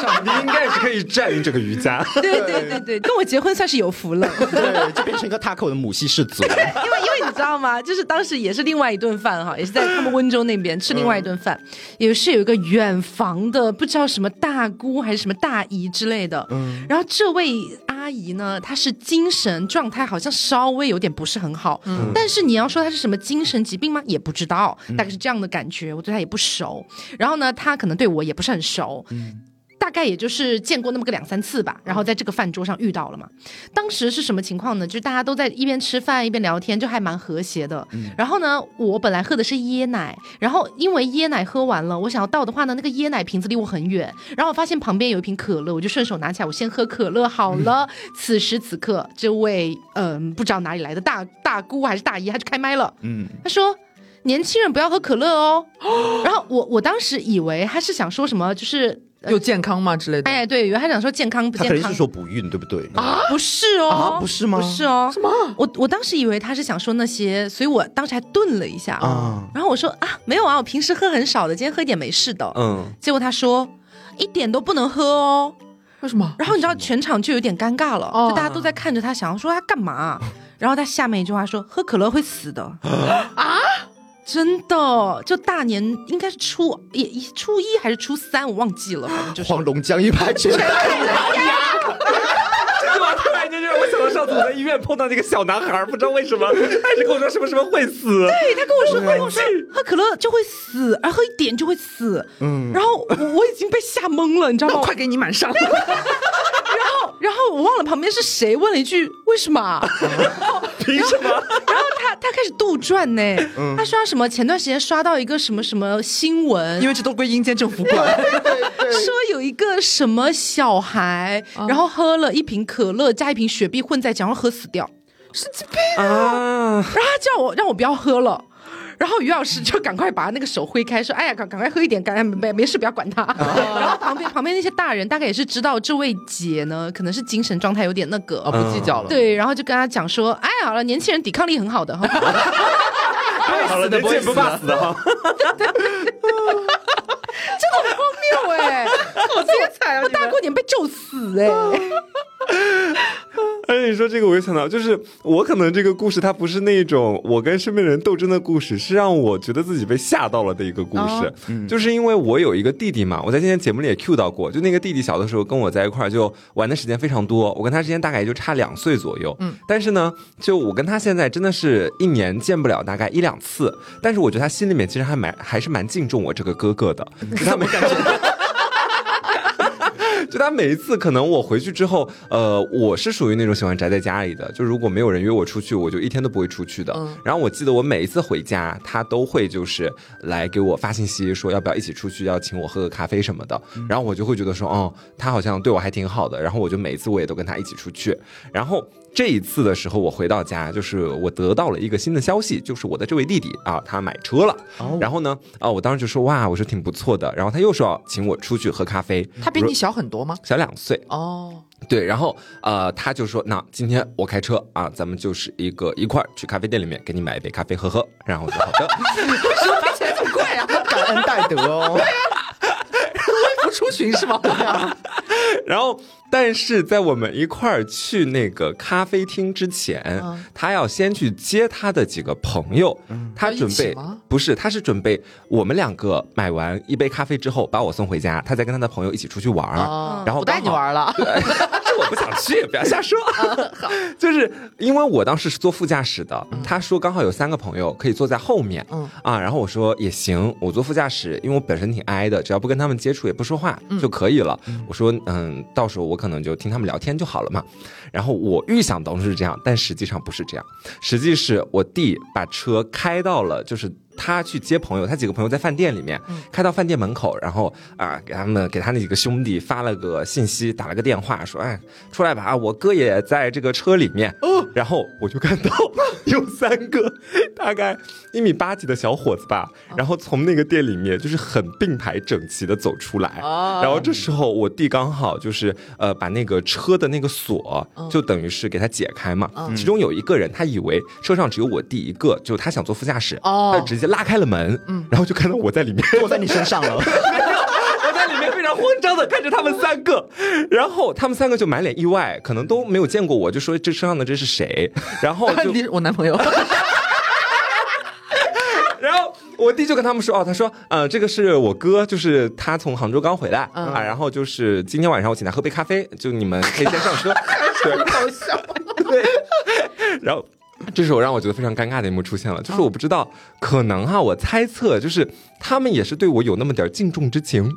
Speaker 2: 上。*laughs* 你应该也是可以占领这个瑜伽。
Speaker 1: 对对对对，跟我结婚算是有福了。
Speaker 4: 对，就变成一个 taco 的母系氏族。因为
Speaker 1: 因为你知道吗？就是当时也是另外一顿饭哈，也是在他们温州那边吃另外一顿饭，也是有一个远房的，不知道什么大姑还是什么大姨之类的。嗯，然后这位阿姨呢，她是精神状态好像稍微有点不是很好，嗯，但是你要说她是什么精神疾病吗？也不知道，大概是这样的感觉。我对她也不熟，然后呢，她可能对我也不是很熟，嗯。大概也就是见过那么个两三次吧，然后在这个饭桌上遇到了嘛。当时是什么情况呢？就是大家都在一边吃饭一边聊天，就还蛮和谐的。然后呢，我本来喝的是椰奶，然后因为椰奶喝完了，我想要倒的话呢，那个椰奶瓶子离我很远，然后我发现旁边有一瓶可乐，我就顺手拿起来，我先喝可乐好了。此时此刻，这位嗯不知道哪里来的大大姑还是大姨，她就开麦了。嗯，她说年轻人不要喝可乐哦。然后我我当时以为他是想说什么，就是。
Speaker 3: 又健康吗之类的？
Speaker 1: 哎，对，原来他想说健康不健康？
Speaker 4: 他肯定是说不孕，对不对？
Speaker 1: 啊，不是哦，
Speaker 4: 啊，不是吗？
Speaker 1: 不是哦，
Speaker 3: 什么？
Speaker 1: 我我当时以为他是想说那些，所以我当时还顿了一下啊。然后我说啊，没有啊，我平时喝很少的，今天喝一点没事的。嗯。结果他说一点都不能喝哦。
Speaker 3: 为什么？
Speaker 1: 然后你知道全场就有点尴尬了，就大家都在看着他，想要说他干嘛？*laughs* 然后他下面一句话说：喝可乐会死的。啊？真的，就大年应该是初一初一还是初三，我忘记了，反正就是
Speaker 4: 黄龙江一排全开
Speaker 2: 牙。这句话突然间就让我想到上次我在医院碰到那个小男孩，不知道为什么，他一直跟我说什么什么会死。
Speaker 1: 对他跟我说，跟我说喝可乐就会死，而喝一点就会死。嗯，然后我我已经被吓懵了，你知道吗？
Speaker 3: 快给你满上。*laughs*
Speaker 1: 然后我忘了旁边是谁问了一句为什么？*laughs*
Speaker 2: 凭什么？*laughs*
Speaker 1: 然后他他开始杜撰呢，他说什么？前段时间刷到一个什么什么新闻，
Speaker 3: 因为这都归阴间政府管。*laughs*
Speaker 1: 说有一个什么小孩，然后喝了一瓶可乐加一瓶雪碧混在，然后喝死掉。
Speaker 3: 神经病啊！
Speaker 1: 然后他叫我让我不要喝了。然后于老师就赶快把那个手挥开，说：“哎呀，赶赶快喝一点，赶没没事，不要管他。*laughs* ”然后旁边旁边那些大人大概也是知道这位姐呢，可能是精神状态有点那个，
Speaker 3: 不计较了。
Speaker 1: 对，然后就跟他讲说：“哎，好了，年轻人抵抗力很好的哈，*laughs*
Speaker 2: 好了，不会不怕死的哈。*laughs* ”
Speaker 1: 真的很荒谬哎，*laughs*
Speaker 3: 好精彩啊！
Speaker 1: 我大过年被咒死哎。*laughs*
Speaker 2: 而且你说这个，我就想到，就是我可能这个故事它不是那种我跟身边人斗争的故事，是让我觉得自己被吓到了的一个故事。就是因为我有一个弟弟嘛，我在今天节目里也 Q 到过，就那个弟弟小的时候跟我在一块儿就玩的时间非常多，我跟他之间大概也就差两岁左右。嗯，但是呢，就我跟他现在真的是一年见不了大概一两次，但是我觉得他心里面其实还蛮还是蛮敬重我这个哥哥的。他没感觉。就他每一次，可能我回去之后，呃，我是属于那种喜欢宅在家里的。就如果没有人约我出去，我就一天都不会出去的。然后我记得我每一次回家，他都会就是来给我发信息，说要不要一起出去，要请我喝个咖啡什么的。然后我就会觉得说，哦，他好像对我还挺好的。然后我就每一次我也都跟他一起出去。然后。这一次的时候，我回到家，就是我得到了一个新的消息，就是我的这位弟弟啊，他买车了。然后呢，啊，我当时就说哇，我说挺不错的。然后他又说要请我出去喝咖啡。
Speaker 3: 他比你小很多吗？
Speaker 2: 小两岁。哦，对。然后呃，他就说那今天我开车啊，咱们就是一个一块儿去咖啡店里面给你买一杯咖啡喝喝。然后我说好的。*laughs*
Speaker 3: 说起来这么快啊？
Speaker 4: 感恩戴德哦。
Speaker 3: 微服出群是吗？*laughs*
Speaker 2: 然后。但是在我们一块儿去那个咖啡厅之前，他要先去接他的几个朋友。他准备不是，他是准备我们两个买完一杯咖啡之后，把我送回家，他再跟他的朋友一起出去玩儿。然后
Speaker 3: 不带你玩了，*laughs*
Speaker 2: 我不想去，不要瞎说。*laughs* 就是因为我当时是坐副驾驶的，他说刚好有三个朋友可以坐在后面。嗯啊，然后我说也行，我坐副驾驶，因为我本身挺挨的，只要不跟他们接触，也不说话就可以了。我说嗯，到时候我。可能就听他们聊天就好了嘛，然后我预想当中是这样，但实际上不是这样，实际是我弟把车开到了就是。他去接朋友，他几个朋友在饭店里面，开到饭店门口，然后啊，给他们给他那几个兄弟发了个信息，打了个电话，说哎，出来吧，我哥也在这个车里面。哦，然后我就看到有三个大概一米八几的小伙子吧，然后从那个店里面就是很并排整齐的走出来。哦，然后这时候我弟刚好就是呃把那个车的那个锁就等于是给他解开嘛。其中有一个人他以为车上只有我弟一个，就他想坐副驾驶，他直接。拉开了门，嗯，然后就看到我在里面，*laughs*
Speaker 4: 我在你身上了。*laughs*
Speaker 2: 我在里面非常慌张的看着他们三个，然后他们三个就满脸意外，可能都没有见过我，就说这车上的这是谁？然后就 *laughs*
Speaker 3: 我男朋友。
Speaker 2: 然后我弟就跟他们说，哦，他说，呃，这个是我哥，就是他从杭州刚回来啊，然后就是今天晚上我请他喝杯咖啡，就你们可以先上车。
Speaker 3: 对，好笑。
Speaker 2: 对，然后。这时候让我觉得非常尴尬的一幕出现了，就是我不知道，可能哈，我猜测就是他们也是对我有那么点敬重之情，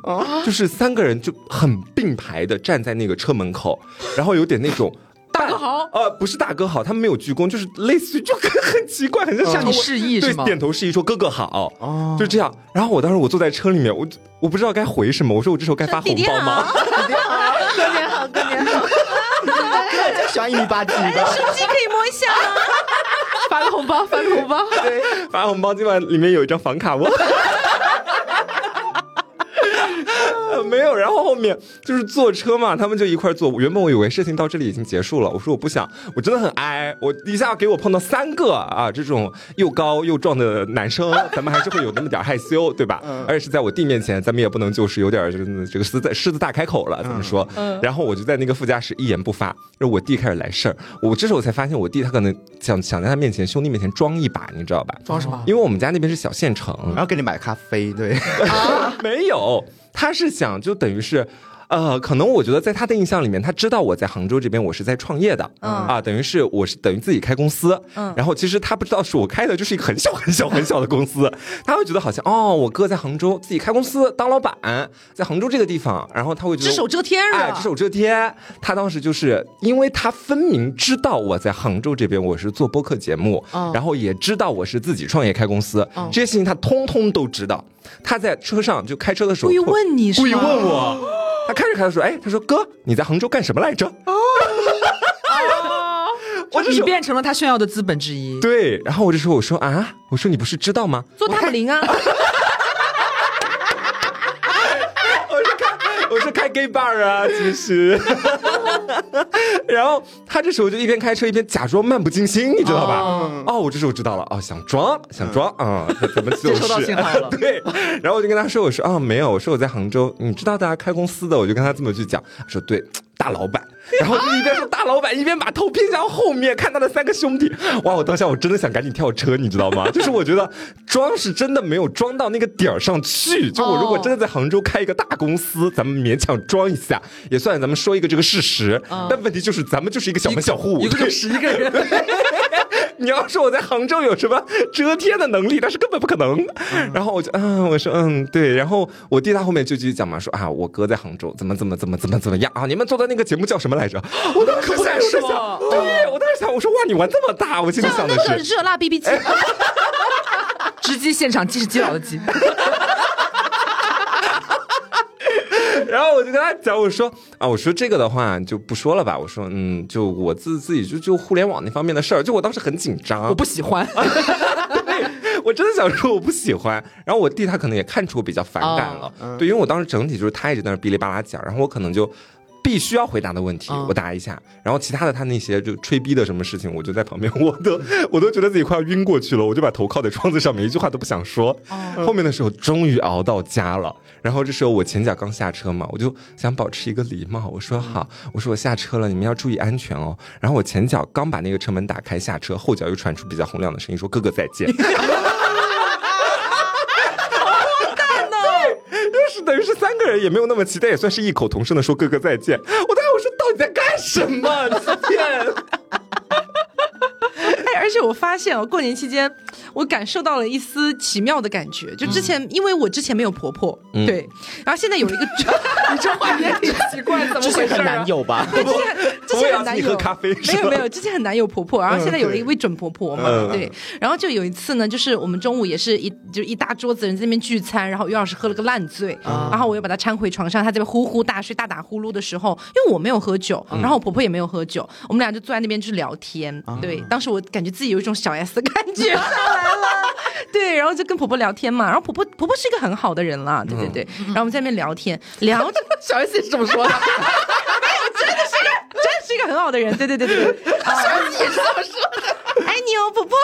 Speaker 2: 就是三个人就很并排的站在那个车门口，然后有点那种
Speaker 3: 大哥好，
Speaker 2: 呃，不是大哥好，他们没有鞠躬，就是类似于就很很奇怪，很像
Speaker 3: 向你示意是吗？
Speaker 2: 点头示意说哥哥好，哦，就这样。然后我当时我坐在车里面，我我不知道该回什么，我说我这时候该发红包吗？
Speaker 1: 哥年好，哥年好，
Speaker 4: 喜欢一米八几吧，
Speaker 1: 手机可以摸一下吗？*laughs*
Speaker 3: 发个红包，发个红包，
Speaker 2: 对，发红包，今晚里面有一张房卡哦。*laughs* *laughs* 没有，然后后面就是坐车嘛，他们就一块坐。原本我以为事情到这里已经结束了，我说我不想，我真的很哀，我一下给我碰到三个啊，这种又高又壮的男生，咱们还是会有那么点害羞，对吧？而且是在我弟面前，咱们也不能就是有点就是这个狮子狮子大开口了，怎么说？然后我就在那个副驾驶一言不发，然后我弟开始来事儿。我这时候我才发现，我弟他可能想想在他面前兄弟面前装一把，你知道吧？
Speaker 3: 装什么？
Speaker 2: 因为我们家那边是小县城，
Speaker 4: 然后给你买咖啡，对？
Speaker 2: 没有。他是想，就等于是。呃，可能我觉得在他的印象里面，他知道我在杭州这边我是在创业的，啊，等于是我是等于自己开公司，嗯，然后其实他不知道是我开的，就是一个很小很小很小的公司，他会觉得好像哦，我哥在杭州自己开公司当老板，在杭州这个地方，然后他会觉得
Speaker 1: 只手遮天
Speaker 2: 啊，只手遮天。他当时就是因为他分明知道我在杭州这边我是做播客节目，然后也知道我是自己创业开公司，这些事情他通通都知道。他在车上就开车的时候
Speaker 1: 故意问你，
Speaker 2: 故意问我。*laughs* 他开着开着说：“哎，他说哥，你在杭州干什么来着？”哦 *laughs* 我这
Speaker 3: 你变成了他炫耀的资本之一。
Speaker 2: 对，然后我就说，我说啊，我说你不是知道吗？
Speaker 1: 做大林啊。*laughs*
Speaker 2: 我是开 gay bar 啊，其实。*laughs* 然后他这时候就一边开车一边假装漫不经心，你知道吧？哦，我这时候知道了，哦，想装想装啊，怎么
Speaker 3: 接收到信号了？*laughs*
Speaker 2: 对。然后我就跟他说，我说啊，没有，我说我在杭州，你知道大家开公司的，我就跟他这么去讲，说对。大老板，然后就一边说大老板，一边把头偏向后面看他的三个兄弟。*laughs* 哇！我当下我真的想赶紧跳车，你知道吗？就是我觉得装是真的没有装到那个点儿上去。就我如果真的在杭州开一个大公司，咱们勉强装一下，也算咱们说一个这个事实。但问题就是咱们就是一个小门小户，
Speaker 3: 一个就十一个人。*laughs*
Speaker 2: 你要说我在杭州有什么遮天的能力，那是根本不可能。然后我就嗯，我说嗯对。然后我弟他后面就继续讲嘛，说啊我哥在杭州怎么怎么怎么怎么怎么样啊？你们做的那个节目叫什么来着？我当时在说，对我当时想，我说哇你玩这么大，我心里想的
Speaker 1: 是热辣 B B 机，*laughs*
Speaker 3: 直击现场，鸡是基佬的鸡。
Speaker 2: 然后我就跟他讲，我说啊，我说这个的话就不说了吧。我说嗯，就我自自己就就互联网那方面的事儿，就我当时很紧张，
Speaker 3: 我不喜欢。
Speaker 2: 对，我真的想说我不喜欢。然后我弟他可能也看出我比较反感了，对，因为我当时整体就是他一直在那哔哩吧啦讲，然后我可能就。必须要回答的问题，我答一下，然后其他的他那些就吹逼的什么事情，我就在旁边，*laughs* 我都我都觉得自己快要晕过去了，我就把头靠在窗子上面，一句话都不想说。后面的时候终于熬到家了，然后这时候我前脚刚下车嘛，我就想保持一个礼貌，我说好，我说我下车了，你们要注意安全哦。然后我前脚刚把那个车门打开下车，后脚又传出比较洪亮的声音，说哥哥再见。*laughs* 等于是三个人也没有那么期待，也算是异口同声的说哥哥再见。我当时我说到底在干什么？
Speaker 1: 而且我发现哦，过年期间我感受到了一丝奇妙的感觉。就之前，因为我之前没有婆婆，对，然后现在有一个，*laughs*
Speaker 3: 你这话也挺奇怪，怎么回事？
Speaker 4: 很难有吧？
Speaker 1: 之前之前很难有。
Speaker 2: 咖啡，
Speaker 1: 没有没有，之前很难有婆婆，然后现在有了一位准婆婆嘛，对。然后就有一次呢，就是我们中午也是一就一大桌子人在那边聚餐，然后于老师喝了个烂醉，然后我又把他搀回床上，他这边呼呼大睡，大打呼噜的时候，因为我没有喝酒，然后我婆婆也没有喝酒，我们俩就坐在那边就是聊天。对，当时我感觉自己有一种小 S 的感觉上来了，*laughs* 对，然后就跟婆婆聊天嘛，然后婆婆婆婆是一个很好的人了，对对对，然后我们在那边聊天，聊 *laughs*
Speaker 3: 小 S 也是这么说的，*laughs* 没
Speaker 1: 有，真的是是一个很好的人，对对对对 *laughs*
Speaker 3: 是这么说的。
Speaker 1: 爱你哦，婆婆。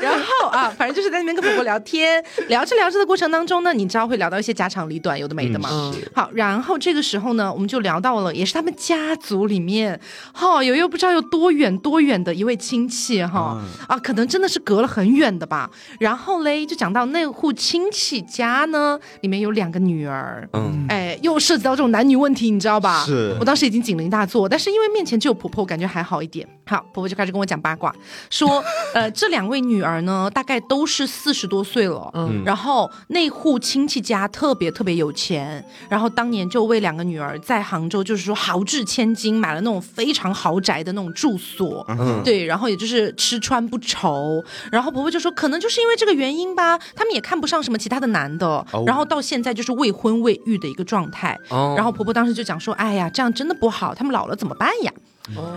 Speaker 1: 然后啊，反正就是在那边跟婆婆聊天，聊着聊着的过程当中呢，你知道会聊到一些家长里短，有的没的嘛。好，然后这个时候呢，我们就聊到了，也是他们家族里面，哈，有又不知道有多远多远的一位亲戚，哈啊，可能真的是隔了很远的吧。然后嘞，就讲到那户亲戚家呢，里面有两个女儿，嗯，哎，又涉及到这种男女问题，你知道吧？
Speaker 2: 是
Speaker 1: 我当时已经警铃大作，但是因为面前只有婆婆，感觉还好一点。好，婆婆就开始跟我讲八卦。说，呃，这两位女儿呢，大概都是四十多岁了，嗯，然后那户亲戚家特别特别有钱，然后当年就为两个女儿在杭州，就是说豪掷千金买了那种非常豪宅的那种住所，嗯，对，然后也就是吃穿不愁，然后婆婆就说，可能就是因为这个原因吧，他们也看不上什么其他的男的，然后到现在就是未婚未育的一个状态，然后婆婆当时就讲说，哎呀，这样真的不好，他们老了怎么办呀？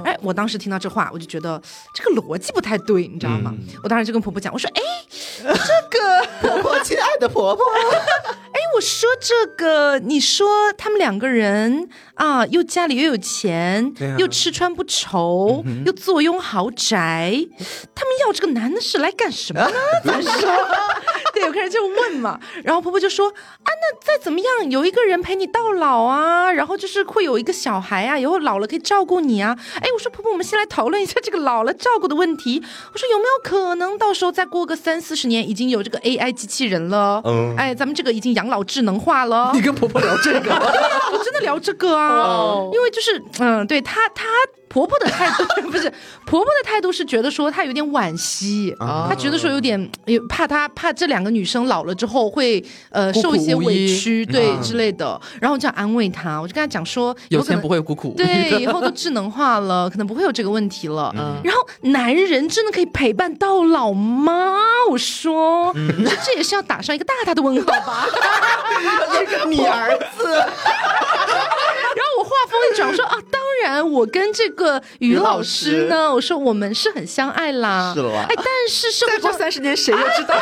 Speaker 1: 哎，我当时听到这话，我就觉得这个逻辑不太对，你知道吗？我当时就跟婆婆讲，我说：“哎，这个
Speaker 3: 婆婆，亲爱的婆婆，*laughs*
Speaker 1: 哎，我说这个，你说他们两个人啊，又家里又有钱，又吃穿不愁，又坐拥豪宅，他们要这个男的是来干什么呢？*laughs* 怎么说？对，有个人就问嘛，然后婆婆就说：啊，那再怎么样，有一个人陪你到老啊，然后就是会有一个小孩啊，以后老了可以照顾你啊。”哎，我说婆婆，我们先来讨论一下这个老了照顾的问题。我说有没有可能到时候再过个三四十年，已经有这个 AI 机器人了？嗯，哎，咱们这个已经养老智能化了。
Speaker 3: 你跟婆婆聊这个？*laughs*
Speaker 1: 我真的聊这个啊，因为就是嗯，对她她。婆婆的态度 *laughs* 不是婆婆的态度是觉得说她有点惋惜，她觉得说有点有怕她怕这两个女生老了之后会呃受一些委屈对之类的，然后我就安慰她，我就跟她讲说
Speaker 3: 有钱不会孤苦
Speaker 1: 对，以后都智能化了，可能不会有这个问题了。然后男人真的可以陪伴到老吗？我说，这这也是要打上一个大大的问号吧。*laughs*
Speaker 3: 这个你儿子。*laughs*
Speaker 1: 然后我话锋一转，我说啊，当然，我跟这个于老师呢，我说我们是很相爱啦。
Speaker 4: 是了，
Speaker 1: 哎，但是
Speaker 3: 再过三十年，谁又知道？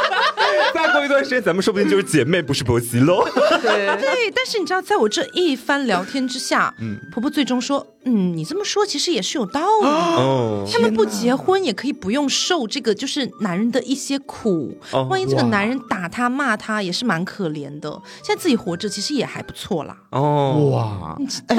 Speaker 3: *laughs*
Speaker 2: 再过一段时间，咱们说不定就是姐妹，不是婆媳喽。
Speaker 1: 对对，但是你知道，在我这一番聊天之下，嗯，婆婆最终说。嗯，你这么说其实也是有道理。哦，他们不结婚也可以不用受这个，就是男人的一些苦。哦，万一这个男人打他骂他，也是蛮可怜的。现在自己活着其实也还不错啦。
Speaker 4: 哦，哇，哎，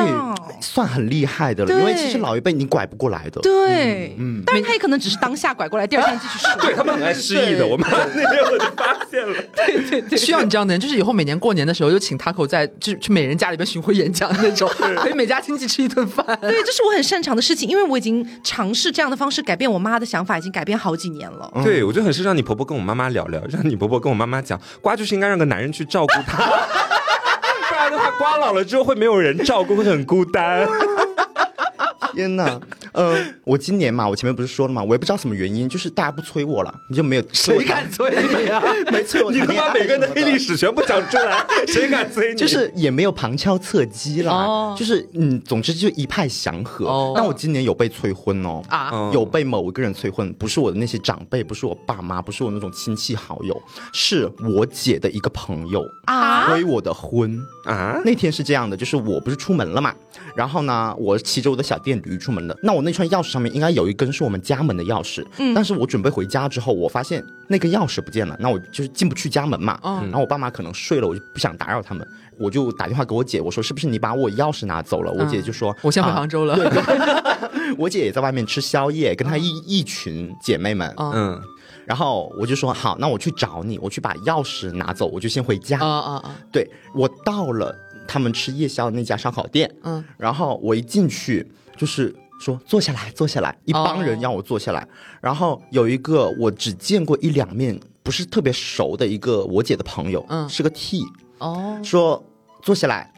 Speaker 4: 算很厉害的了。因为其实老一辈你拐不过来的。
Speaker 1: 对，嗯，但是他也可能只是当下拐过来，第二天继续说。
Speaker 2: 对他们很爱失忆的，我们那天我就发现了。*laughs*
Speaker 1: 对对对，
Speaker 3: 需要你这样的人，就是以后每年过年的时候就请 Taco 在，就是去每人家里边巡回演讲那种，可以每家亲戚吃一顿饭。*laughs*
Speaker 1: 对，这是我很擅长的事情，因为我已经尝试这样的方式改变我妈的想法，已经改变好几年了。
Speaker 2: 对，我就很是让你婆婆跟我妈妈聊聊，让你婆婆跟我妈妈讲，瓜就是应该让个男人去照顾她，*laughs* 不然的话，瓜老了之后会没有人照顾，会很孤单。*laughs*
Speaker 4: 天哪！嗯，我今年嘛，我前面不是说了嘛，我也不知道什么原因，就是大家不催我了，你就没有
Speaker 3: 谁敢催你啊？*laughs*
Speaker 4: 没催我，
Speaker 2: 你他妈每个人的黑历史全部讲出来，谁敢催你？
Speaker 4: 就是也没有旁敲侧击了，就是嗯，总之就一派祥和。但我今年有被催婚哦，啊，有被某一个人催婚，不是我的那些长辈，不是我爸妈，不是我那种亲戚好友，是我姐的一个朋友啊催我的婚啊。那天是这样的，就是我不是出门了嘛，然后呢，我骑着我的小电驴出门了，那我那串钥匙上面应该有一根是我们家门的钥匙，嗯，但是我准备回家之后，我发现那个钥匙不见了，那我就是进不去家门嘛，嗯，然后我爸妈可能睡了，我就不想打扰他们，我就打电话给我姐，我说是不是你把我钥匙拿走了？我姐就说
Speaker 3: 我先回杭州了，对
Speaker 4: 对，*laughs* 我姐也在外面吃宵夜，跟她一一群姐妹们，嗯，然后我就说好，那我去找你，我去把钥匙拿走，我就先回家，啊啊啊，对我到了他们吃夜宵的那家烧烤店，嗯，然后我一进去。就是说坐下来，坐下来，一帮人让我坐下来。然后有一个我只见过一两面，不是特别熟的一个我姐的朋友，嗯，是个 T，哦，说坐下来，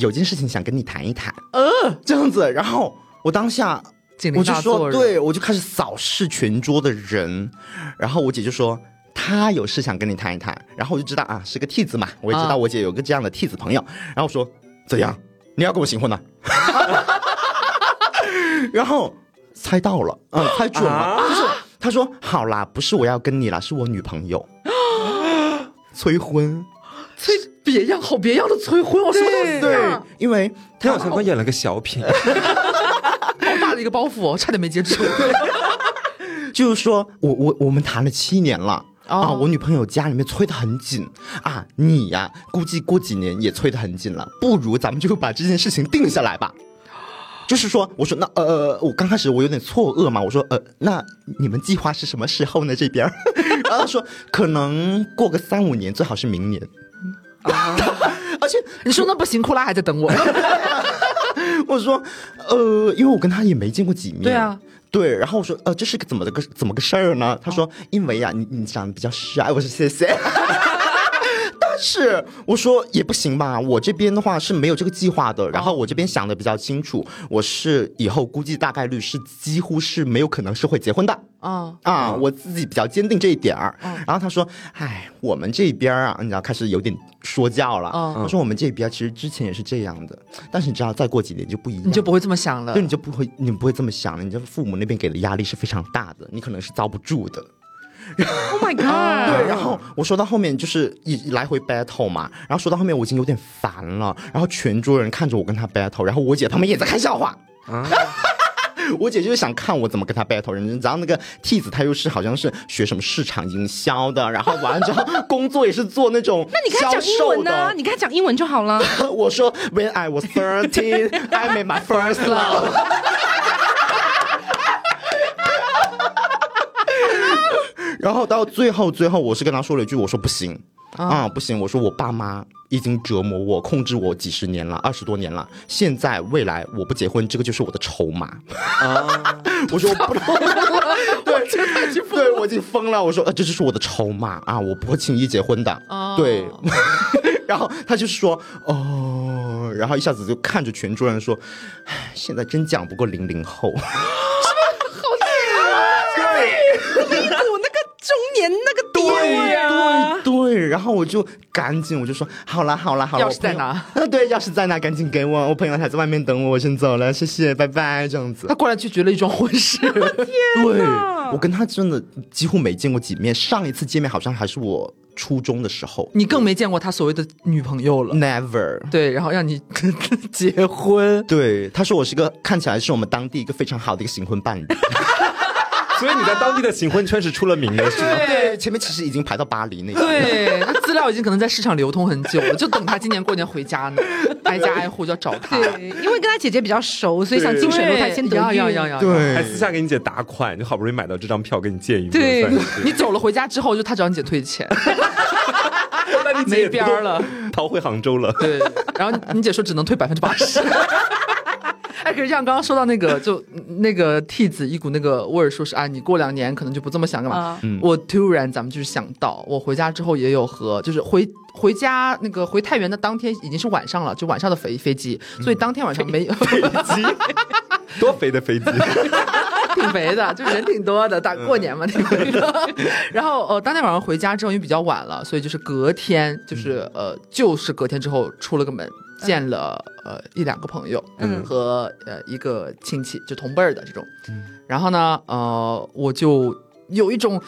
Speaker 4: 有件事情想跟你谈一谈，呃，这样子。然后我当下我就说，对我就开始扫视全桌的人。然后我姐就说，她有事想跟你谈一谈。然后我就知道啊，是个 T 子嘛，我也知道我姐有个这样的 T 子朋友。然后我说怎样，你要跟我行婚呢？*laughs* 然后猜到了，嗯，猜准了，就是他说好啦，不是我要跟你啦，是我女朋友 *laughs* 催婚，
Speaker 3: 催别样，好别样的催婚，我说
Speaker 4: 对，因为
Speaker 2: 他好像刚演了个小品，*laughs*
Speaker 3: 好大的一个包袱哦，差点没接住。*laughs*
Speaker 4: 就是说我我我们谈了七年了啊，我女朋友家里面催得很紧啊，你呀，估计过几年也催得很紧了，不如咱们就把这件事情定下来吧。就是说，我说那呃，我刚开始我有点错愕嘛，我说呃，那你们计划是什么时候呢？这边，*laughs* 然后他说可能过个三五年，最好是明年。啊，*laughs* 而且
Speaker 3: 你说那不行，库拉还在等我。*laughs*
Speaker 4: 我说呃，因为我跟他也没见过几面。
Speaker 3: 对啊，
Speaker 4: 对，然后我说呃，这是个怎么的个怎么个事儿呢？他说因为呀，你你长得比较帅。我说谢谢。是我说也不行吧，我这边的话是没有这个计划的。然后我这边想的比较清楚，我是以后估计大概率是几乎是没有可能是会结婚的。啊啊，我自己比较坚定这一点儿。然后他说：“哎，我们这边啊，你知道开始有点说教了。他说我们这边其实之前也是这样的，但是你知道再过几年就不一样，
Speaker 3: 你就不会这么想了。
Speaker 4: 对，你就不会，你不会这么想了。你这父母那边给的压力是非常大的，你可能是遭不住的。”
Speaker 1: Oh my god！*laughs*
Speaker 4: 对，然后我说到后面就是一来回 battle 嘛，然后说到后面我已经有点烦了，然后全桌人看着我跟他 battle，然后我姐他们也在看笑话啊。*laughs* 我姐就是想看我怎么跟他 battle，然后那个 T 子他又是好像是学什么市场营销的，然后完了之后 *laughs* 工作也是做那种
Speaker 1: 那你跟他讲英文呢？你跟他讲英文就好了。
Speaker 4: 我说 When I was thirteen, I made my first love。然后到最后，最后我是跟他说了一句，我说不行啊，不行，我说我爸妈已经折磨我、控制我几十年了，二十多年了，现在未来我不结婚，这个就是我的筹码啊！*laughs* 我说我不，*laughs* 对，对，我已经疯了。我说呃，这就是我的筹码啊，我不会轻易结婚的。对，*laughs* 然后他就是说哦，然后一下子就看着全桌人说，现在真讲不过零零后。
Speaker 1: 中年那个
Speaker 4: 对呀，对对，然后我就赶紧我就说好了好了好了，
Speaker 3: 钥匙在哪？
Speaker 4: 对，钥匙在哪？赶紧给我，我朋友还在外面等我，我先走了，谢谢，拜拜，这样子。
Speaker 3: 他过来拒绝了一桩婚事，*laughs*
Speaker 4: 对我跟他真的几乎没见过几面，上一次见面好像还是我。初中的时候，
Speaker 3: 你更没见过他所谓的女朋友了
Speaker 4: ，Never。
Speaker 3: 对，然后让你 *laughs* 结婚，
Speaker 4: 对，他说我是个看起来是我们当地一个非常好的一个新婚伴侣，*laughs* *laughs*
Speaker 2: 所以你在当地的行婚圈是出了名的，是吗？
Speaker 4: 对，前面其实已经排到巴黎那个，
Speaker 3: 对，那资料已经可能在市场流通很久了，就等他今年过年回家呢，*laughs* 挨家挨户就要找他，
Speaker 1: 对，因为跟他姐姐比较熟，所以想近水楼台先得
Speaker 3: 月，
Speaker 4: 对，
Speaker 2: 还私下给你姐打款，就好不容易买到这张票给你见一面，
Speaker 3: 对，*laughs* 你走了回家之后，就他找你姐退钱。没边儿了，
Speaker 2: 逃回杭州了。
Speaker 3: 对，然后你姐说只能退百分之八十。哎，可是像刚刚说到那个，就那个替子一股那个味儿，说是啊，你过两年可能就不这么想干嘛？我突然咱们就是想到，我回家之后也有和，就是回回家那个回太原的当天已经是晚上了，就晚上的飞飞机，所以当天晚上没
Speaker 2: 飞机，*laughs* 多肥的飞机。*laughs* *laughs*
Speaker 3: 挺肥的，就人挺多的，大过年嘛，挺肥的。然后呃，当天晚上回家之后，因为比较晚了，所以就是隔天，就是呃，就是隔天之后出了个门，见了呃一两个朋友，嗯，和呃一个亲戚，就同辈儿的这种。然后呢，呃，我就有一种。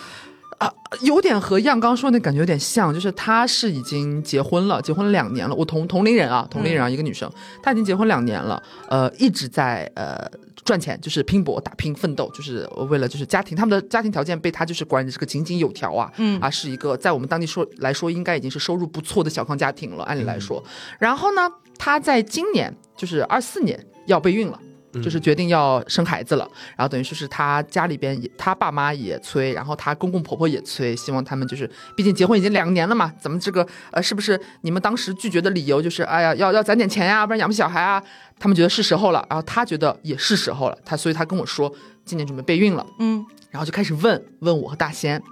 Speaker 3: 啊，有点和样刚说那感觉有点像，就是她是已经结婚了，结婚了两年了。我同同龄人啊，同龄人啊，一个女生，她已经结婚两年了，呃，一直在呃赚钱，就是拼搏打拼奋斗，就是为了就是家庭，他们的家庭条件被她就是管的是个井井有条啊，嗯啊，是一个在我们当地说来说应该已经是收入不错的小康家庭了，按理来说。然后呢，她在今年就是二四年要备孕了。就是决定要生孩子了，然后等于说是他家里边也，他爸妈也催，然后他公公婆婆也催，希望他们就是，毕竟结婚已经两年了嘛，咱们这个呃，是不是你们当时拒绝的理由就是，哎呀，要要攒点钱呀，不然养不起小孩啊？他们觉得是时候了，然后他觉得也是时候了，他所以他跟我说，今年准备备孕了，嗯，然后就开始问问我和大仙，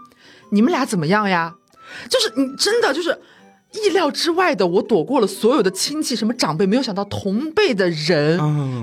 Speaker 3: 你们俩怎么样呀？就是你真的就是。意料之外的，我躲过了所有的亲戚，什么长辈，没有想到同辈的人、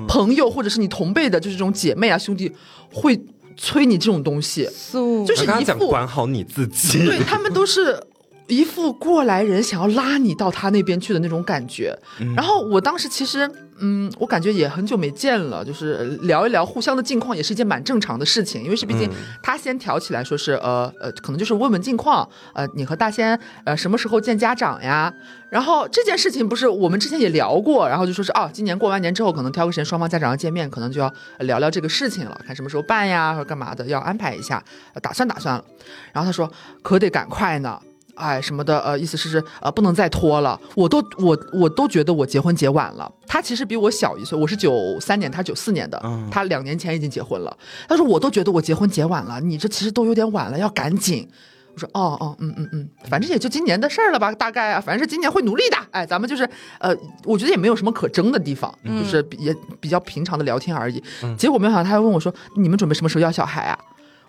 Speaker 3: 朋友，或者是你同辈的，就是这种姐妹啊、兄弟，会催你这种东西，就是一副
Speaker 2: 管好你自己。
Speaker 3: 对他们都是一副过来人，想要拉你到他那边去的那种感觉。然后我当时其实。嗯，我感觉也很久没见了，就是聊一聊互相的近况，也是一件蛮正常的事情。因为是毕竟他先挑起来说是，呃呃，可能就是问问近况，呃，你和大仙呃什么时候见家长呀？然后这件事情不是我们之前也聊过，然后就说是哦，今年过完年之后可能挑个时间双方家长要见面，可能就要聊聊这个事情了，看什么时候办呀，或者干嘛的，要安排一下，打算打算了。然后他说可得赶快呢。哎，什么的，呃，意思是是，呃，不能再拖了。我都，我，我都觉得我结婚结晚了。他其实比我小一岁，我是九三年，他九四年的，他两年前已经结婚了。他说，我都觉得我结婚结晚了，你这其实都有点晚了，要赶紧。我说，哦哦，嗯嗯嗯，反正也就今年的事儿了吧，大概啊，反正是今年会努力的。哎，咱们就是，呃，我觉得也没有什么可争的地方，就是也比较平常的聊天而已。结果没想到他还问我说，你们准备什么时候要小孩啊？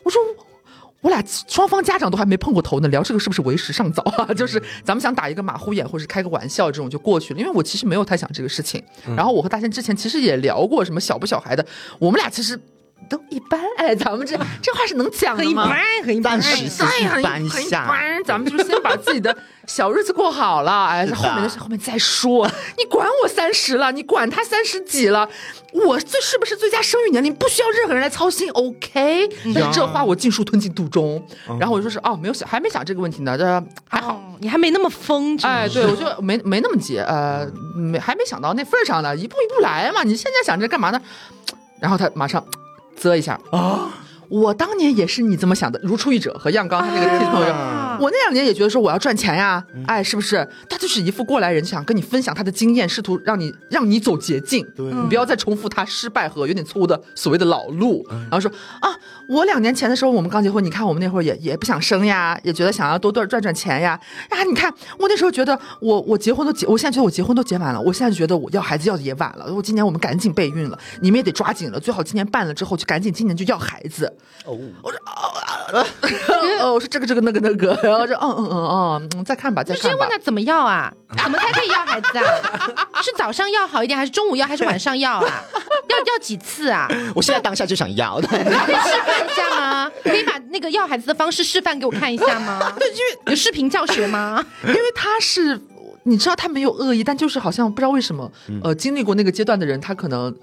Speaker 3: 我说。我俩双方家长都还没碰过头呢，聊这个是不是为时尚早啊？就是咱们想打一个马虎眼，或是开个玩笑，这种就过去了。因为我其实没有太想这个事情。然后我和大仙之前其实也聊过什么小不小孩的，我们俩其实。都一般哎，咱们这 *laughs* 这话是能讲的
Speaker 1: 吗？很一般，很一般，
Speaker 4: 很一般，
Speaker 3: 很一般。咱们就先把自己的小日子过好了，哎，后面的事后面再说。你管我三十了，你管他三十几了，我最是不是最佳生育年龄？不需要任何人来操心，OK？但是这话我尽数吞进肚中。然后我就说是哦，没有想，还没想这个问题呢，这还好，
Speaker 1: 你还没那么疯。
Speaker 3: 哎，对，我就没没那么急，呃，没还没想到那份上呢，一步一步来嘛。你现在想着干嘛呢？然后他马上。啧一下啊。我当年也是你这么想的，如出一辙。和样刚他那个朋友，我那两年也觉得说我要赚钱呀，哎，是不是？他就是一副过来人，想跟你分享他的经验，试图让你让你走捷径，你不要再重复他失败和有点错误的所谓的老路。然后说啊，我两年前的时候我们刚结婚，你看我们那会儿也也不想生呀，也觉得想要多多赚赚钱呀。啊，你看我那时候觉得我我结婚都结，我现在觉得我结婚都结晚了，我现在就觉得我要孩子要的也晚了。我今年我们赶紧备孕了，你们也得抓紧了，最好今年办了之后就赶紧今年就要孩子。哦，我说哦哦，是这个这个那个那个，然后就嗯嗯嗯嗯，再看吧，再看吧。
Speaker 1: 先问他怎么要啊？怎么才可以要孩子啊？*laughs* 是早上要好一点，还是中午要，还是晚上要啊？*laughs* 要要几次啊？*laughs*
Speaker 4: 我现在当下就想要，
Speaker 1: 可以示范一下吗？可以把那个要孩子的方式示范给我看一下吗？
Speaker 3: 对，因为
Speaker 1: 有视频教学吗？
Speaker 3: 因为他是。你知道他没有恶意，但就是好像不知道为什么，呃，经历过那个阶段的人，他可能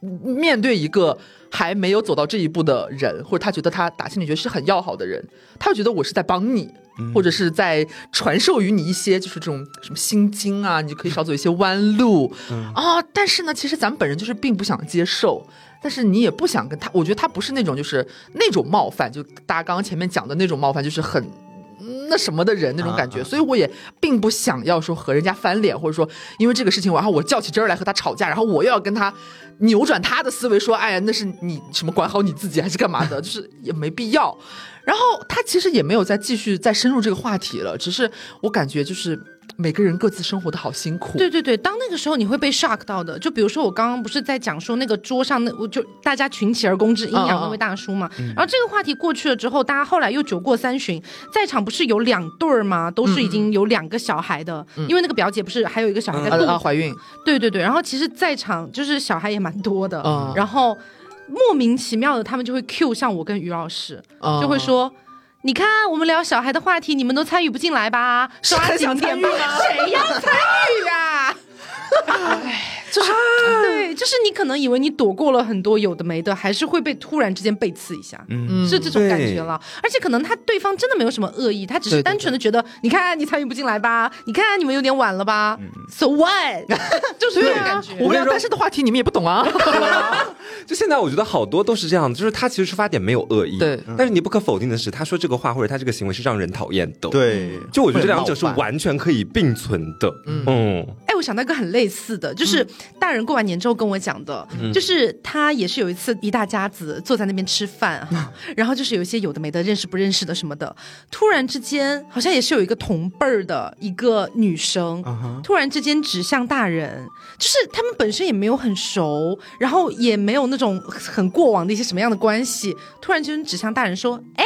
Speaker 3: 面对一个还没有走到这一步的人，或者他觉得他打心里觉得是很要好的人，他会觉得我是在帮你，或者是在传授于你一些就是这种什么心经啊，你就可以少走一些弯路啊。但是呢，其实咱们本人就是并不想接受，但是你也不想跟他，我觉得他不是那种就是那种冒犯，就大家刚刚前面讲的那种冒犯，就是很。那什么的人那种感觉，所以我也并不想要说和人家翻脸，或者说因为这个事情，然后我较起真儿来和他吵架，然后我又要跟他扭转他的思维，说哎呀，那是你什么管好你自己还是干嘛的，就是也没必要。然后他其实也没有再继续再深入这个话题了，只是我感觉就是。每个人各自生活的好辛苦。
Speaker 1: 对对对，当那个时候你会被 shock 到的。就比如说我刚刚不是在讲说那个桌上那，我就大家群起而攻之阴阳那位大叔嘛。然后这个话题过去了之后，大家后来又酒过三巡，在场不是有两对儿吗？都是已经有两个小孩的，因为那个表姐不是还有一个小孩在啊
Speaker 3: 怀孕。
Speaker 1: 对对对，然后其实在场就是小孩也蛮多的，然后莫名其妙的他们就会 Q 像我跟于老师，就会说。你看，我们聊小孩的话题，你们都参与不进来吧？
Speaker 3: 刷紧点吗？
Speaker 1: 谁要参与啊？就是对，就是你可能以为你躲过了很多有的没的，还是会被突然之间被刺一下，嗯，是这种感觉了。而且可能他对方真的没有什么恶意，他只是单纯的觉得，你看你参与不进来吧？你看你们有点晚了吧？So what？*laughs* 就是这种感觉。
Speaker 3: 我们聊单身的话题，你们也不懂啊。*laughs*
Speaker 2: 就现在，我觉得好多都是这样，就是他其实出发点没有恶意，
Speaker 3: 对。
Speaker 2: 但是你不可否定的是，他说这个话或者他这个行为是让人讨厌的，
Speaker 4: 对。
Speaker 2: 就我觉得这两者是完全可以并存的，嗯。
Speaker 1: 哎，我想到一个很类似的，就是大人过完年之后跟我讲的，就是他也是有一次一大家子坐在那边吃饭哈，然后就是有一些有的没的认识不认识的什么的，突然之间好像也是有一个同辈儿的一个女生，突然之间指向大人，就是他们本身也没有很熟，然后也没有那种很过往的一些什么样的关系，突然间指向大人说：“哎，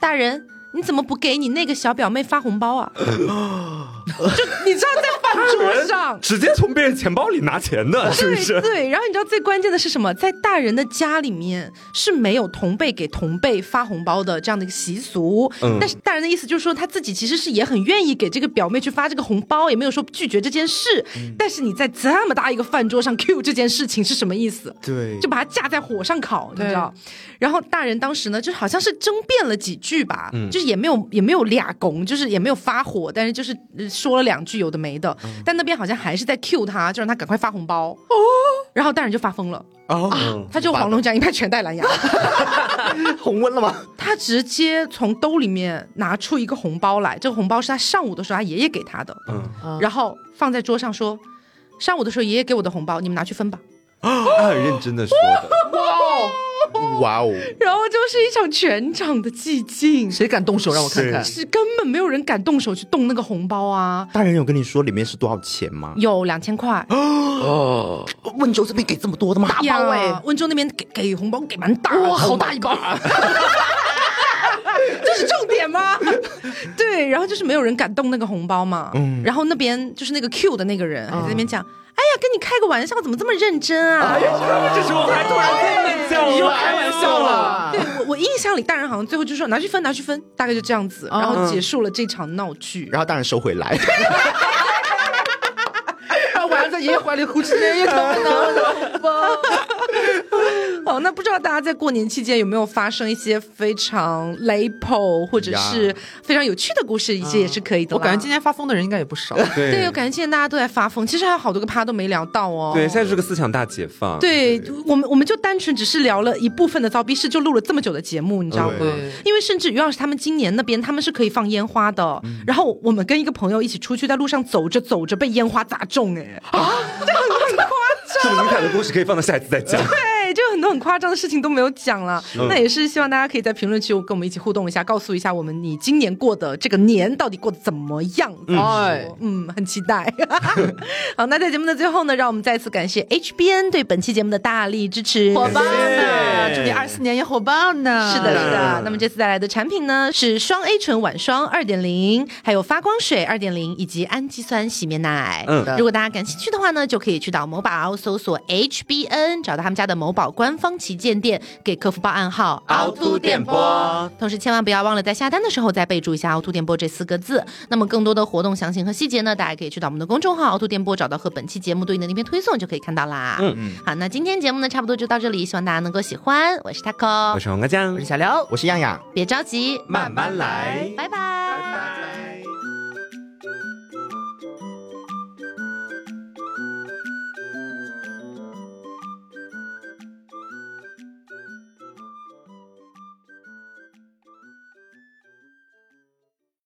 Speaker 1: 大人。”你怎么不给你那个小表妹发红包啊？*laughs* 就你知道在饭桌上
Speaker 2: 直接从别人钱包里拿钱的，是不是？
Speaker 1: 对，然后你知道最关键的是什么？在大人的家里面是没有同辈给同辈发红包的这样的一个习俗。嗯。但是大人的意思就是说他自己其实是也很愿意给这个表妹去发这个红包，也没有说拒绝这件事。嗯。但是你在这么大一个饭桌上 Q 这件事情是什么意思？
Speaker 4: 对。
Speaker 1: 就把它架在火上烤，你知道？然后大人当时呢，就好像是争辩了几句吧，就是。也没有也没有俩拱，就是也没有发火，但是就是说了两句有的没的，但那边好像还是在 Q 他，就让他赶快发红包。哦。然后大人就发疯了。哦，他就黄龙江一派全带蓝牙，*laughs*
Speaker 4: 红温了吗？
Speaker 1: 他直接从兜里面拿出一个红包来，这个红包是他上午的时候他爷爷给他的，嗯，然后放在桌上说，上午的时候爷爷给我的红包，你们拿去分吧。
Speaker 2: 他很认真的说的，哇。
Speaker 4: 哇哦！
Speaker 1: 然后就是一场全场的寂静，
Speaker 3: 谁敢动手让我看看？
Speaker 1: 是根本没有人敢动手去动那个红包啊！
Speaker 4: 大人有跟你说里面是多少钱吗？
Speaker 1: 有两千块哦。
Speaker 4: 温州这边给这么多的吗？
Speaker 1: 大包哎！温州那边给给红包给蛮大，
Speaker 3: 哇，好大一包！*laughs*
Speaker 1: 这是重点吗？对，然后就是没有人敢动那个红包嘛。嗯。然后那边就是那个 Q 的那个人还在那边讲。哎呀，跟你开个玩笑，怎么这么认真啊？哎呀，
Speaker 2: 这时候还突然开玩笑，你，
Speaker 3: 又开玩笑了。
Speaker 1: 对我，我印象里大人好像最后就说拿去分，拿去分，大概就这样子，然后结束了这场闹剧。
Speaker 4: 然后大人收回来。*laughs*
Speaker 3: 在爷爷怀里呼哧爷爷疼的
Speaker 1: 哦，那不知道大家在过年期间有没有发生一些非常雷破或者是非常有趣的故事？一些也是可以的。
Speaker 3: 我感觉今天发疯的人应该也不少。
Speaker 1: 对，我感觉今天大家都在发疯。其实还有好多个趴都没聊到哦。
Speaker 2: 对，现在是个思想大解放。
Speaker 1: 对我们，我们就单纯只是聊了一部分的糟逼事，就录了这么久的节目，你知道吗？因为甚至于老师他们今年那边他们是可以放烟花的，然后我们跟一个朋友一起出去，在路上走着走着被烟花砸中，哎。啊，这很夸张。
Speaker 2: 这么敏感的故事可以放到下一次再讲。
Speaker 1: 很多多很夸张的事情都没有讲了。那也是希望大家可以在评论区跟我们一起互动一下，告诉一下我们你今年过的这个年到底过得怎么样？哎，嗯，很期待。*laughs* 好，那在节目的最后呢，让我们再次感谢 HBN 对本期节目的大力支持，
Speaker 3: 火爆呢！祝你二四年也火爆呢！
Speaker 1: 是的，是的。那么这次带来的产品呢，是双 A 醇晚霜二点零，还有发光水二点零，以及氨基酸洗面奶。嗯，如果大家感兴趣的话呢，就可以去到某宝搜索 HBN，找到他们家的某宝官方旗舰店，给客服报暗号凹凸电波。同时千万不要忘了在下单的时候再备注一下凹凸电波这四个字。那么更多的活动详情和细节呢，大家可以去到我们的公众号凹凸电波，找到和本期节目对应的那篇推送就可以看到啦。嗯嗯，好，那今天节目呢差不多就到这里，希望大家能够喜欢。我是 taco，
Speaker 2: 我是黄瓜酱，
Speaker 3: 我是小刘，
Speaker 4: 我是样样。
Speaker 1: 别着急，
Speaker 2: 慢慢来，拜拜
Speaker 1: 拜拜。